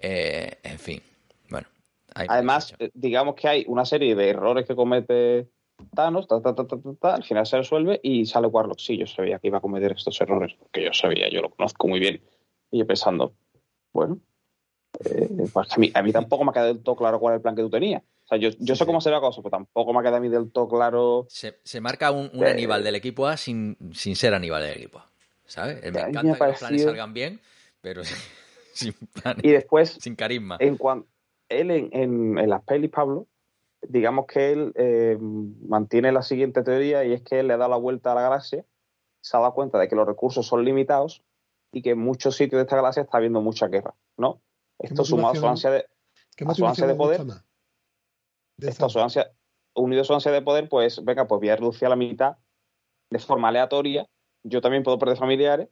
Eh, en fin, bueno. Además, eh, digamos que hay una serie de errores que comete Thanos, al final se resuelve y sale Warlock. Sí, yo sabía que iba a cometer estos errores, porque yo sabía, yo lo conozco muy bien. Y yo pensando, bueno, eh, pues a mí, a mí tampoco me ha quedado del todo claro cuál es el plan que tú tenías. sea, yo, yo sé cómo se ve la cosa, pues tampoco me ha quedado a mí del todo claro. Se, se marca un, un Eh, Aníbal del equipo A sin, sin ser Aníbal del equipo A. ¿Sabes? Me me encanta ha que los planes salgan bien, pero [laughs] sin planes, Y después, sin carisma. en cuanto él en, en, en las pelis, Pablo, digamos que él eh, mantiene la siguiente teoría y es que él le da la vuelta a la galaxia, se ha dado cuenta de que los recursos son limitados y que en muchos sitios de esta galaxia está habiendo mucha guerra, ¿no? Esto sumado a su ansia de, ¿Qué a su ansia de poder? De esto su ansia, unido a su ansia de poder, pues venga, pues voy a reducir a la mitad de forma aleatoria. Yo también puedo perder familiares,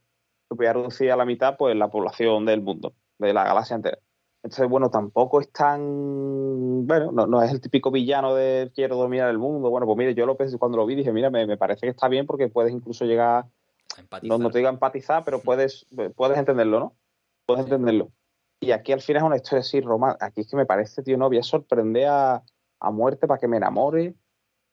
pues voy a reducir a la mitad pues la población del mundo, de la galaxia entera. Entonces, bueno, tampoco es tan. Bueno, no, no es el típico villano de quiero dominar el mundo. Bueno, pues mire, yo lo pensé cuando lo vi, dije, mira, me, me parece que está bien porque puedes incluso llegar. No, no te digo a empatizar, pero [laughs] puedes, puedes entenderlo, ¿no? Puedes entenderlo. Y aquí al final es una historia así romántica. Aquí es que me parece, tío, no, voy a sorprender a, a muerte para que me enamore.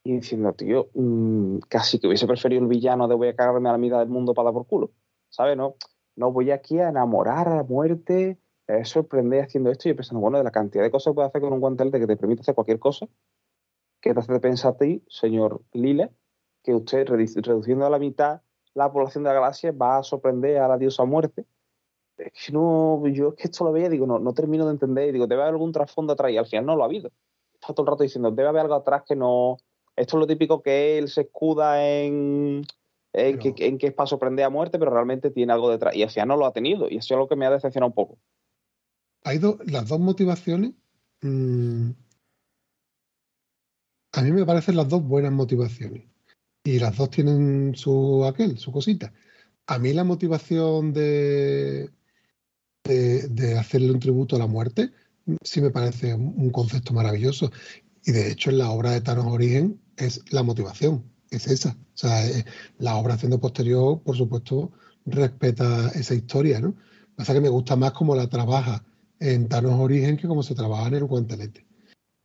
Y diciendo, tío, mm, casi que hubiese preferido el villano de voy a cagarme a la mitad del mundo para dar por culo. ¿Sabes? No, no voy aquí a enamorar a la muerte, sorprender haciendo esto. Y pensando, bueno, de la cantidad de cosas que puedes hacer con un guantelete que te permite hacer cualquier cosa, que te hace pensar a ti, señor Lila, que usted redu- reduciendo a la mitad la población de la galaxia va a sorprender a la diosa muerte. Es que no, yo es que esto lo veía digo, no, no termino de entender. Y digo, debe haber algún trasfondo atrás. Y al final no lo ha habido. Está todo el rato diciendo, debe haber algo atrás que no. Esto es lo típico que él se escuda en, en, Pero- que, en que es para sorprender a muerte, pero realmente tiene algo detrás. Y al final no lo ha tenido. Y eso es lo que me ha decepcionado un poco. Hay dos, las dos motivaciones. mm, a mí me parecen las dos buenas motivaciones. Y las dos tienen su aquel, su cosita. A mí la motivación de, de, hacerle un tributo a la muerte sí me parece un, un concepto maravilloso. Y de hecho en la obra de Thanos Origen es la motivación, es esa. O sea, eh, la obra haciendo posterior, por supuesto, respeta esa historia, ¿no? Pasa que me gusta más cómo la trabaja en Thanos Origen que como se trabaja en el guantelete.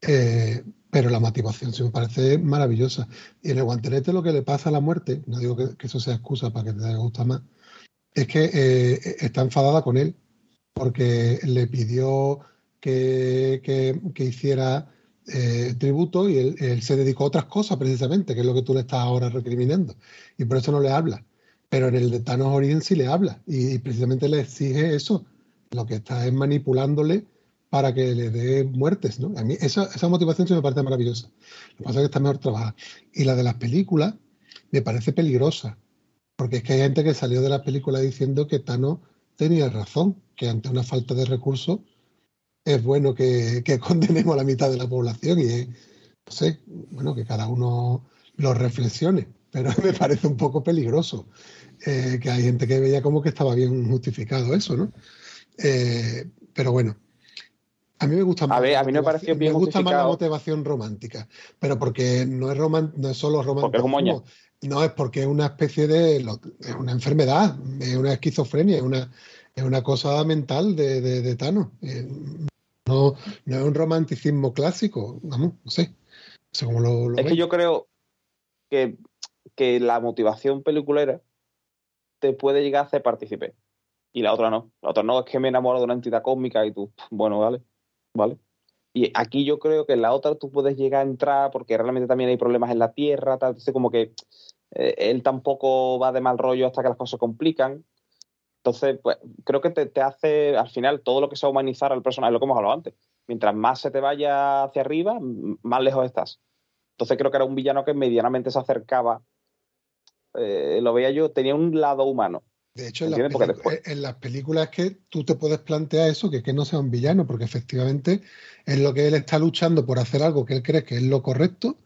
Eh, pero la motivación sí me parece maravillosa. Y en el guantelete lo que le pasa a la muerte, no digo que, eso sea excusa para que te gusta más, es que eh, está enfadada con él porque le pidió que, que- hiciera eh, tributo y él, se dedicó a otras cosas precisamente, que es lo que tú le estás ahora recriminando. Y por eso no le habla. Pero en el de Thanos Origen sí le habla y precisamente le exige eso. Lo que está es manipulándole para que le dé muertes, ¿no? A mí esa, motivación sí me parece maravillosa. Lo que pasa es que está mejor trabajada. Y la de las películas me parece peligrosa, porque es que hay gente que salió de las películas diciendo que Thanos tenía razón, que ante una falta de recursos es bueno que, [laughs] condenemos a la mitad de la población y no sé, bueno, que cada uno lo reflexione, pero [laughs] me parece un poco peligroso eh, que hay gente que veía como que estaba bien justificado eso, ¿no? Eh, pero bueno, a mí me gusta más. A ver, la a mí me motivación- pareció bien Me gusta más la motivación romántica, pero porque no es, roman, no es solo es romanticismo, no es porque es una especie de. Es una enfermedad, es una esquizofrenia, es una, es una cosa mental de, de, de Thanos. Eh, No, no es un romanticismo clásico, vamos, no sé. No sé cómo lo, lo Es que yo creo que, que la motivación peliculera te puede llegar a hacer partícipe. Y la otra no. La otra no es que me enamoro de una entidad cósmica y tú, bueno, vale, vale. Y aquí yo creo que en la otra tú puedes llegar a entrar porque realmente también hay problemas en la Tierra, tal, entonces como que eh, él tampoco va de mal rollo hasta que las cosas se complican. Entonces, pues creo que te, te hace, al final, todo lo que sea humanizar al personaje, lo que hemos hablado antes. Mientras más se te vaya hacia arriba, más lejos estás. Entonces creo que era un villano que medianamente se acercaba. eh, lo veía yo, tenía un lado humano. De hecho, en las, en las películas que tú te puedes plantear eso, que, que no sea un villano, porque efectivamente es lo que él está luchando por hacer algo que él cree que es lo correcto,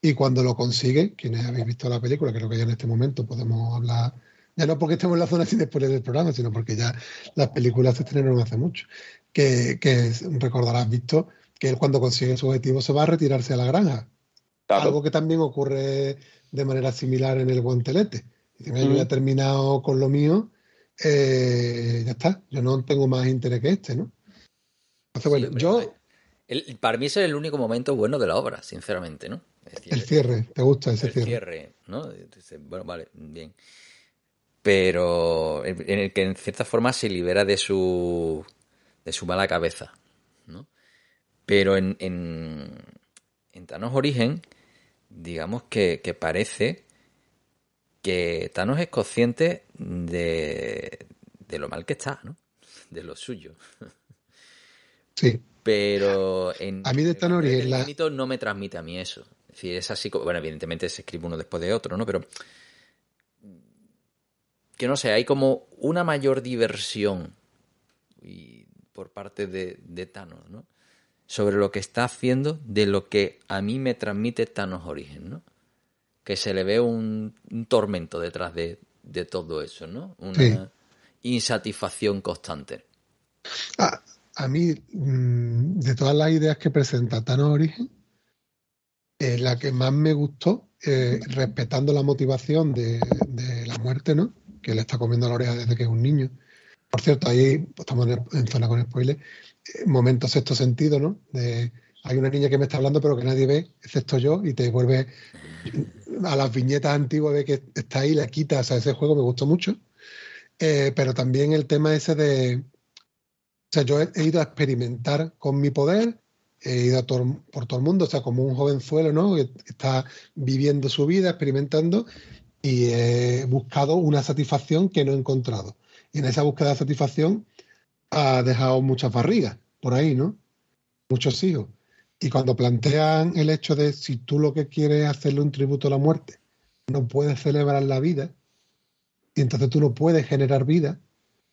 y cuando lo consigue, quienes habéis visto la película, creo que ya en este momento podemos hablar, ya no porque estemos en la zona sin después del programa, sino porque ya las películas se estrenaron hace mucho, que, que recordarás visto que él cuando consigue su objetivo se va a retirarse a la granja, Claro. algo que también ocurre de manera similar en el guantelete. Dice, "Mira, yo ya he terminado con lo mío, eh, ya está, yo no tengo más interés que este, ¿no? Entonces, bueno, Sí, yo. El- para mí ese es el único momento bueno de la obra, sinceramente, ¿no? El cierre, ¿te gusta ese el cierre? cierre, ¿no? Bueno, vale, bien. Pero en en el que en cierta forma se libera de su de su mala cabeza, ¿no? Pero en, en, en Thanos Origen, digamos que, que parece que Thanos es consciente de, de lo mal que está, ¿no? De lo suyo. Sí. Pero en A mí de Thanos la- infinito no me transmite a mí eso. Es decir, es así como, bueno, evidentemente se escribe uno después de otro, ¿no? Pero que no sé, hay como una mayor diversión y por parte de, de Thanos, ¿no? Sobre lo que está haciendo de lo que a mí me transmite Thanos Origen, ¿no? Que se le ve un, un tormento detrás de, de todo eso, ¿no? Una Sí. insatisfacción constante. A, a mí, mm, de todas las ideas que presenta Thanos Origen, eh, la que más me gustó, eh, respetando la motivación de, de la muerte, ¿no? Que le está comiendo la oreja desde que es un niño. Por cierto, ahí pues, estamos en, en zona con spoilers. eh, momento sexto sentido, ¿no? De, hay una niña que me está hablando, pero que nadie ve, excepto yo, y te vuelve a las viñetas antiguas, ve que está ahí, la quita. O ese juego me gustó mucho. Eh, pero también el tema ese de, o sea, yo he, ido a experimentar con mi poder, he ido por todo el mundo, o sea, como un jovenzuelo, ¿no? Que está viviendo su vida, experimentando, y he buscado una satisfacción que no he encontrado. Y en esa búsqueda de satisfacción ha dejado muchas barrigas por ahí, ¿no? Muchos hijos. Y cuando plantean el hecho de si tú lo que quieres es hacerle un tributo a la muerte, no puedes celebrar la vida, y entonces tú no puedes generar vida,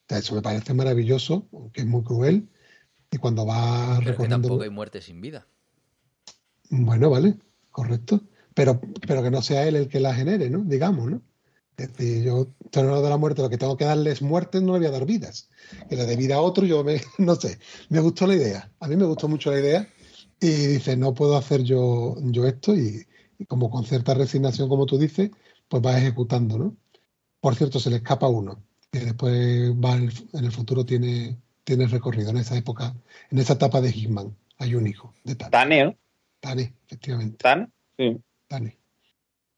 eso me parece maravilloso, aunque es muy cruel. Y cuando va Pero que recogiendo. tampoco hay muerte sin vida. Bueno, vale, correcto. Pero, pero que no sea él el que la genere, ¿no? Digamos, ¿no? Es decir, yo, tornado de la muerte, lo que tengo que darles muertes no le voy a dar vidas. Que le dé vida a otro, yo me, [laughs] no sé. Me gustó la idea. A mí me gustó mucho la idea. Y dice, no puedo hacer yo, yo esto. Y, y como con cierta resignación, como tú dices, pues va ejecutando, ¿no? Por cierto, se le escapa uno. Que después va en el, en el futuro, tiene, tiene recorrido. En esa época, en esa etapa de Hitman, hay un hijo de Tane. Tane, ¿no? Tane, efectivamente. Tan. Sí. Dani,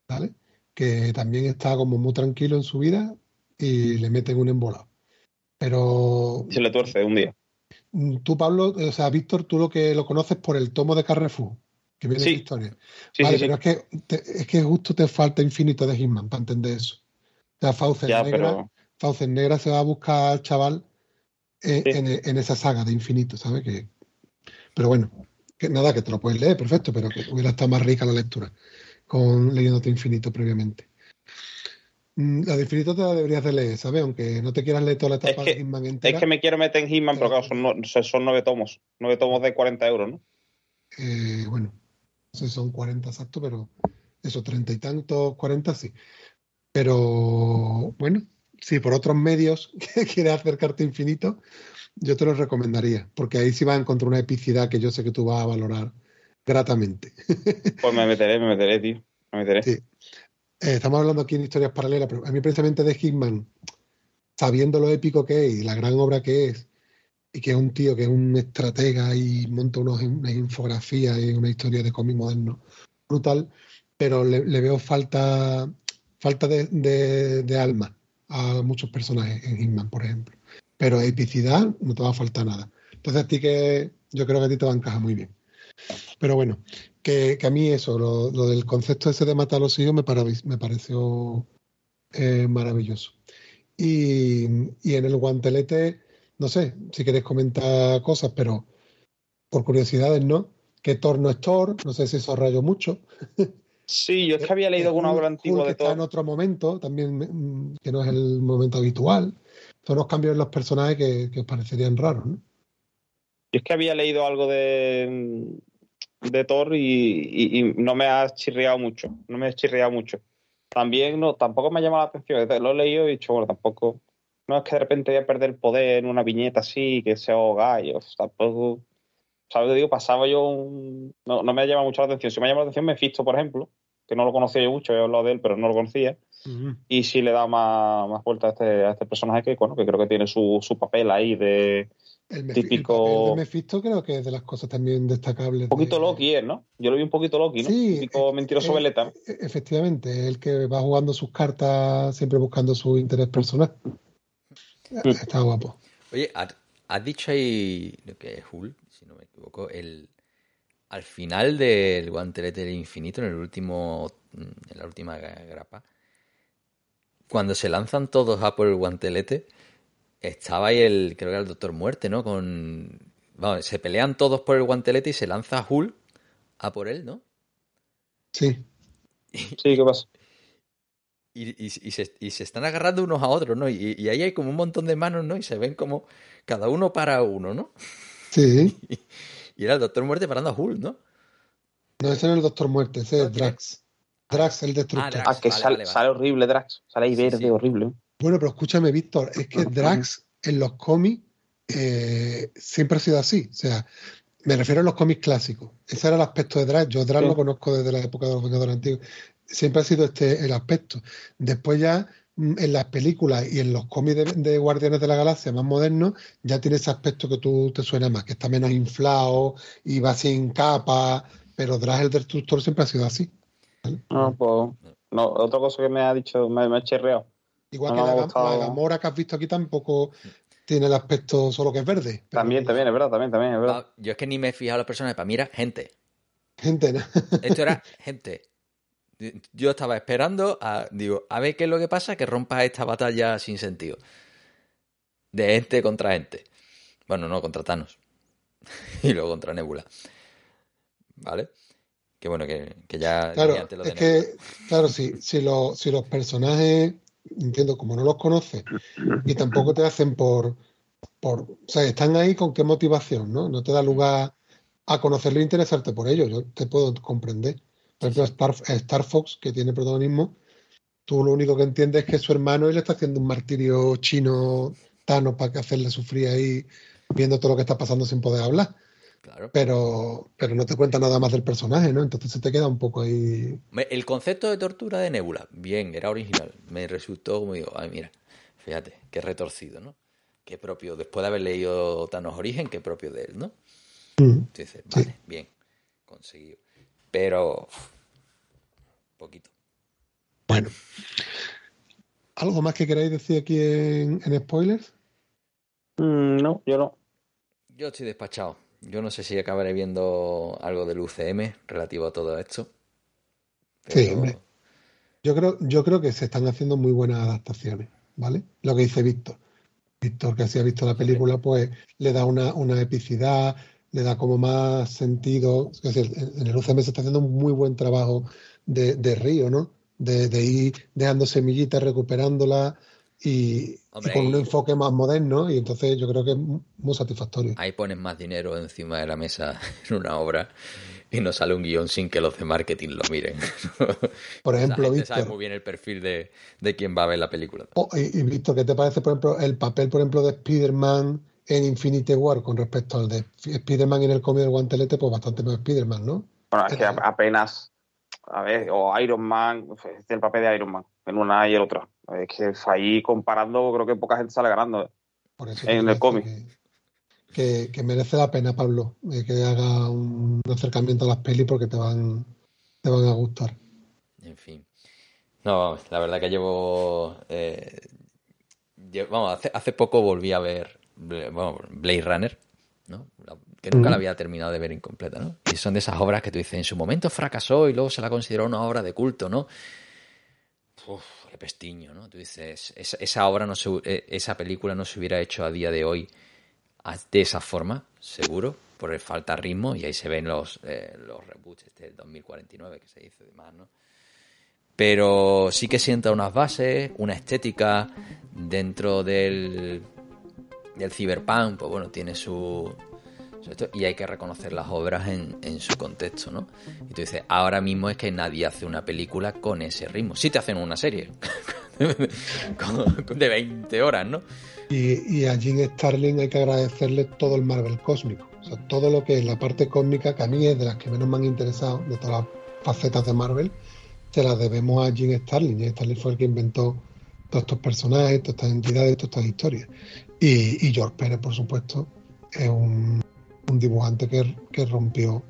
¿vale? Que también está como muy tranquilo en su vida y le meten un embolado. Pero Se le tuerce un día. Mm, tú, Pablo, o sea, Víctor, tú lo que lo conoces por el tomo de Carrefour, que viene Sí. de historia. Sí, vale, sí, sí. pero es que, te- es que justo te falta infinito de Hitman para entender eso. O sea, Fauces Ya, Negra, pero. Fauces Negra se va a buscar al chaval eh, en, en esa saga de infinito, ¿sabes? Que, pero bueno, que nada, que te lo puedes leer, perfecto, pero que hubiera estado más rica la lectura con leyéndote infinito previamente. Mm, La de infinito te la deberías de leer, ¿sabes? Aunque no te quieras leer toda la etapa que- de Hitman Es entera. que me quiero meter en Hitman, pero claro, son, no- son son nueve tomos. Nueve tomos de 40 euros, ¿no? eh, bueno, no sé si son 40 exactos, pero eso, treinta y tantos, 40 sí. Pero bueno, si por otros medios [laughs] quieres acercarte a infinito, yo te lo recomendaría, porque ahí sí vas a encontrar una epicidad que yo sé que tú vas a valorar gratamente. Pues me meteré, me meteré, tío. Me meteré. Sí. Eh, estamos hablando aquí en historias paralelas, pero a mí precisamente de Hitman, sabiendo lo épico que es y la gran obra que es, y que es un tío que es un estratega y monta unos, unas infografías y una historia de cómic moderno brutal, pero le, veo falta, falta de, de- de alma a muchos personajes en Hitman, por ejemplo. Pero epicidad no te va a faltar nada. Entonces a ti que yo creo que a ti te va a encajar muy bien. Pero bueno, que, que a mí eso, lo, lo del concepto ese de matar a los hijos me, para- me pareció eh, maravilloso. Y, y en el guantelete, no sé si queréis comentar cosas, pero por curiosidades, ¿no? Que Thor no es Thor, no sé si eso rayó mucho. Sí, yo es que había [laughs] leído alguna obra antigua de está en otro momento, también mm, que no es el momento habitual. Son unos cambios en los personajes que, que os parecerían raros, ¿no? Yo es que había leído algo de, de Thor y, y- y no me ha chirriado mucho. No me ha chirriado mucho. También no, tampoco me ha llamado la atención. Lo he leído y he dicho, bueno, tampoco. No es que de repente voy a perder poder en una viñeta así, que sea gallo. Tampoco. ¿Sabes? Digo, pasaba yo un. No, no me ha llamado mucho la atención. Si me ha llamado la atención, Mephisto, por ejemplo, que no lo conocía yo mucho, he hablado de él, pero no lo conocía. Y sí le da más, más vuelta a este, a este personaje que, bueno, que creo que tiene su, su papel ahí de. El, Mefi- Típico- el Mephisto creo que es de las cosas también destacables. Un poquito de- Loki es, ¿no? Yo lo vi un poquito Loki, ¿no? Sí, Típico eh, mentiroso eh, veleta. E- Efectivamente, el que va jugando sus cartas siempre buscando su interés personal. Sí. Está guapo. Oye, has, has dicho ahí lo que es Hulk, si no me equivoco, el al final del guantelete del infinito, en el último, en la última grapa, cuando se lanzan todos a por el guantelete, estaba ahí el, creo que era el Doctor Muerte, ¿no? Con, vamos, se pelean todos por el guantelete y se lanza Hulk a por él, ¿no? Sí. Sí, ¿qué pasa? Y, y, se, y, se, están agarrando unos a otros, ¿no? Y, y, ahí hay como un montón de manos, ¿no? Y se ven como cada uno para uno, ¿no? Sí. [laughs] Y, era el Doctor Muerte parando a Hulk, ¿no? No, ese no es el Doctor Muerte, ese es Drax. Drax, el destructor. Ah, Drax, que vale, sale, vale, vale. sale, horrible Drax. Sale ahí verde, sí, sí. horrible. Bueno, pero escúchame, Víctor, es que Drax en los cómics eh, siempre ha sido así. O sea, me refiero a los cómics clásicos. Ese era el aspecto de Drax. Yo Drax sí. lo conozco desde la época de los Vengadores Antiguos. Siempre ha sido este el aspecto. Después ya mm, en las películas y en los cómics de, de, Guardianes de la Galaxia más modernos ya tiene ese aspecto que tú te suena más, que está menos inflado y va sin capa, pero Drax el Destructor siempre ha sido así. ¿vale? No, pues, no, otra cosa que me ha dicho, me, me ha chirreado. Igual no que la, la, Gamora que has visto aquí tampoco tiene el aspecto solo que es verde. También, también, es verdad, también, también, es verdad. Yo es que ni me he fijado en los personajes, para mí era gente. Gente, ¿no? Esto era [laughs] gente. Yo estaba esperando a, digo, a ver qué es lo que pasa, que rompa esta batalla sin sentido. De gente contra gente. Bueno, no, contra Thanos. [laughs] y luego contra Nebula. ¿Vale? Que bueno, que, que ya... Claro, es que, claro, si, si, lo, si los personajes entiendo, como no los conoces y tampoco te hacen por, por, o sea, están ahí con qué motivación, ¿no? No te da lugar a conocerlo e interesarte por ellos, yo te puedo comprender. Por ejemplo, Star, Star Fox, que tiene protagonismo, tú lo único que entiendes es que su hermano le está haciendo un martirio chino Thanos para que hacerle sufrir ahí viendo todo lo que está pasando sin poder hablar. Claro. Pero, pero no te cuenta nada más del personaje, ¿no? Entonces se te queda un poco ahí. El concepto de tortura de Nebula, bien, era original. Me resultó como digo, ay, mira, fíjate, qué retorcido, ¿no? Qué propio, después de haber leído Thanos Origen, qué propio de él, ¿no? Mm, Dices, vale, sí. bien, conseguido. Pero, poquito. Bueno. ¿Algo más que queráis decir aquí en, en spoilers? Mm, no, yo no. Yo estoy despachado. Yo no sé si acabaré viendo algo del UCM relativo a todo esto. Pero... Sí, hombre. Yo creo, yo creo que se están haciendo muy buenas adaptaciones, ¿vale? Lo que dice Víctor. Víctor, que si ha visto la película, pues le da una, una epicidad, le da como más sentido. Es decir, en el UCM se está haciendo un muy buen trabajo de, de río, ¿no? De, de, ir dejando semillitas, recuperándolas y, Hombre, y, con un enfoque más moderno y entonces yo creo que es muy satisfactorio. Ahí pones más dinero encima de la mesa [laughs] en una obra y no sale un guion sin que los de marketing lo miren. [laughs] Por ejemplo, Víctor. sabe muy bien el perfil de, de quién va a ver la película. Oh, y, y, Víctor, ¿qué te parece, por ejemplo, el papel, por ejemplo, de Spider-Man en Infinity War con respecto al de Spider-Man en el cómic del guantelete? Pues bastante más Spider-Man, ¿no? Bueno, es que apenas, a ver, o Iron Man, el papel de Iron Man, en una y el otra. Es que ahí comparando, creo que poca gente sale ganando en el cómic. Que, que, que, merece la pena, Pablo, eh, que haga un acercamiento a las pelis porque te van, te van a gustar. En fin. No, la verdad que llevo. Eh, llevo vamos, hace, hace, poco volví a ver bueno, Blade Runner, ¿no? que nunca mm. la había terminado de ver incompleta, ¿no? Y son de esas obras que tú dices, en su momento fracasó y luego se la consideró una obra de culto, ¿no? Uf, qué pestiño, ¿no? Tú dices, esa, obra, no se, eh, esa película no se hubiera hecho a día de hoy de esa forma, seguro, por el falta de ritmo, y ahí se ven los, eh, los reboots este del 2049 que se dice demás, ¿no? Pero sí que sienta unas bases, una estética dentro del, del cyberpunk, pues bueno, tiene su, y hay que reconocer las obras en, su contexto, ¿no? Y tú dices, ahora mismo es que nadie hace una película con ese ritmo. Sí te hacen una serie [laughs] de 20 horas, ¿no? Y, y, a Jim Starlin hay que agradecerle todo el Marvel cósmico. O sea, todo lo que es la parte cósmica, que a mí es de las que menos me han interesado, de todas las facetas de Marvel, se las debemos a Jim Starlin. Jim Starlin fue el que inventó todos estos personajes, todas estas entidades, todas estas historias. Y, y George Pérez, por supuesto, es un un dibujante que, que rompió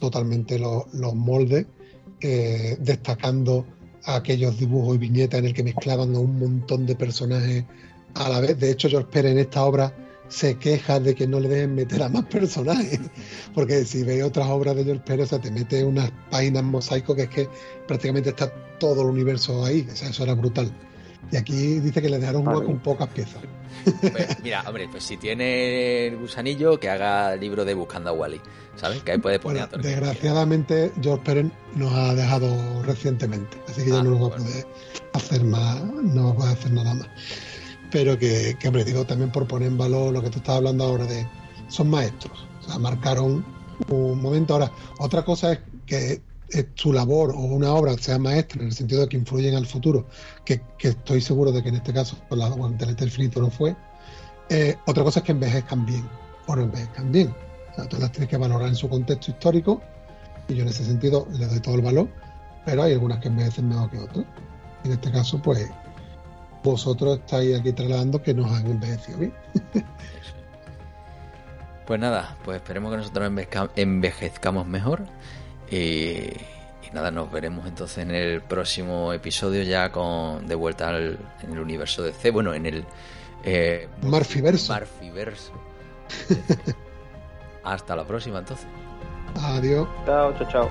totalmente lo, los moldes, eh, destacando aquellos dibujos y viñetas en el que mezclaban un montón de personajes a la vez. De hecho, George Pérez en esta obra se queja de que no le dejen meter a más personajes. [laughs] Porque si ves otras obras de George Pérez, te mete unas páginas mosaico que es que prácticamente está todo el universo ahí. eso era brutal. Y aquí dice que le dejaron un hueco con pocas piezas. Pues, mira, hombre, pues si tiene el gusanillo, que haga el libro de Buscando a Wally. ¿Sabes? Que ahí puede poner Desgraciadamente, George Pérez nos ha dejado recientemente. Así que ya ah, no nos va a poder hacer más, no va a poder hacer nada más pero que, hombre, digo también por poner en valor lo que tú estabas hablando ahora de son maestros, o sea, marcaron un momento. Ahora, otra cosa es que su labor o una obra sea maestra en el sentido de que influye en el futuro, que, estoy seguro de que en este caso con la Guantelete Infinito no fue. Eh, otra cosa es que envejezcan bien o no envejezcan bien. O sea, tú las tienes que valorar en su contexto histórico y yo en ese sentido le doy todo el valor, pero hay algunas que envejecen mejor que otras. En este caso, pues vosotros estáis aquí trasladando que nos han envejecido bien. [laughs] pues nada, pues esperemos que nosotros envejezcamos mejor. Y, nada, nos veremos entonces en el próximo episodio ya con de vuelta al, en el universo de C. Bueno, en el eh, Marfiverso. Marfiverso. [laughs] Hasta la próxima entonces. Adiós. Chao, chao, chao.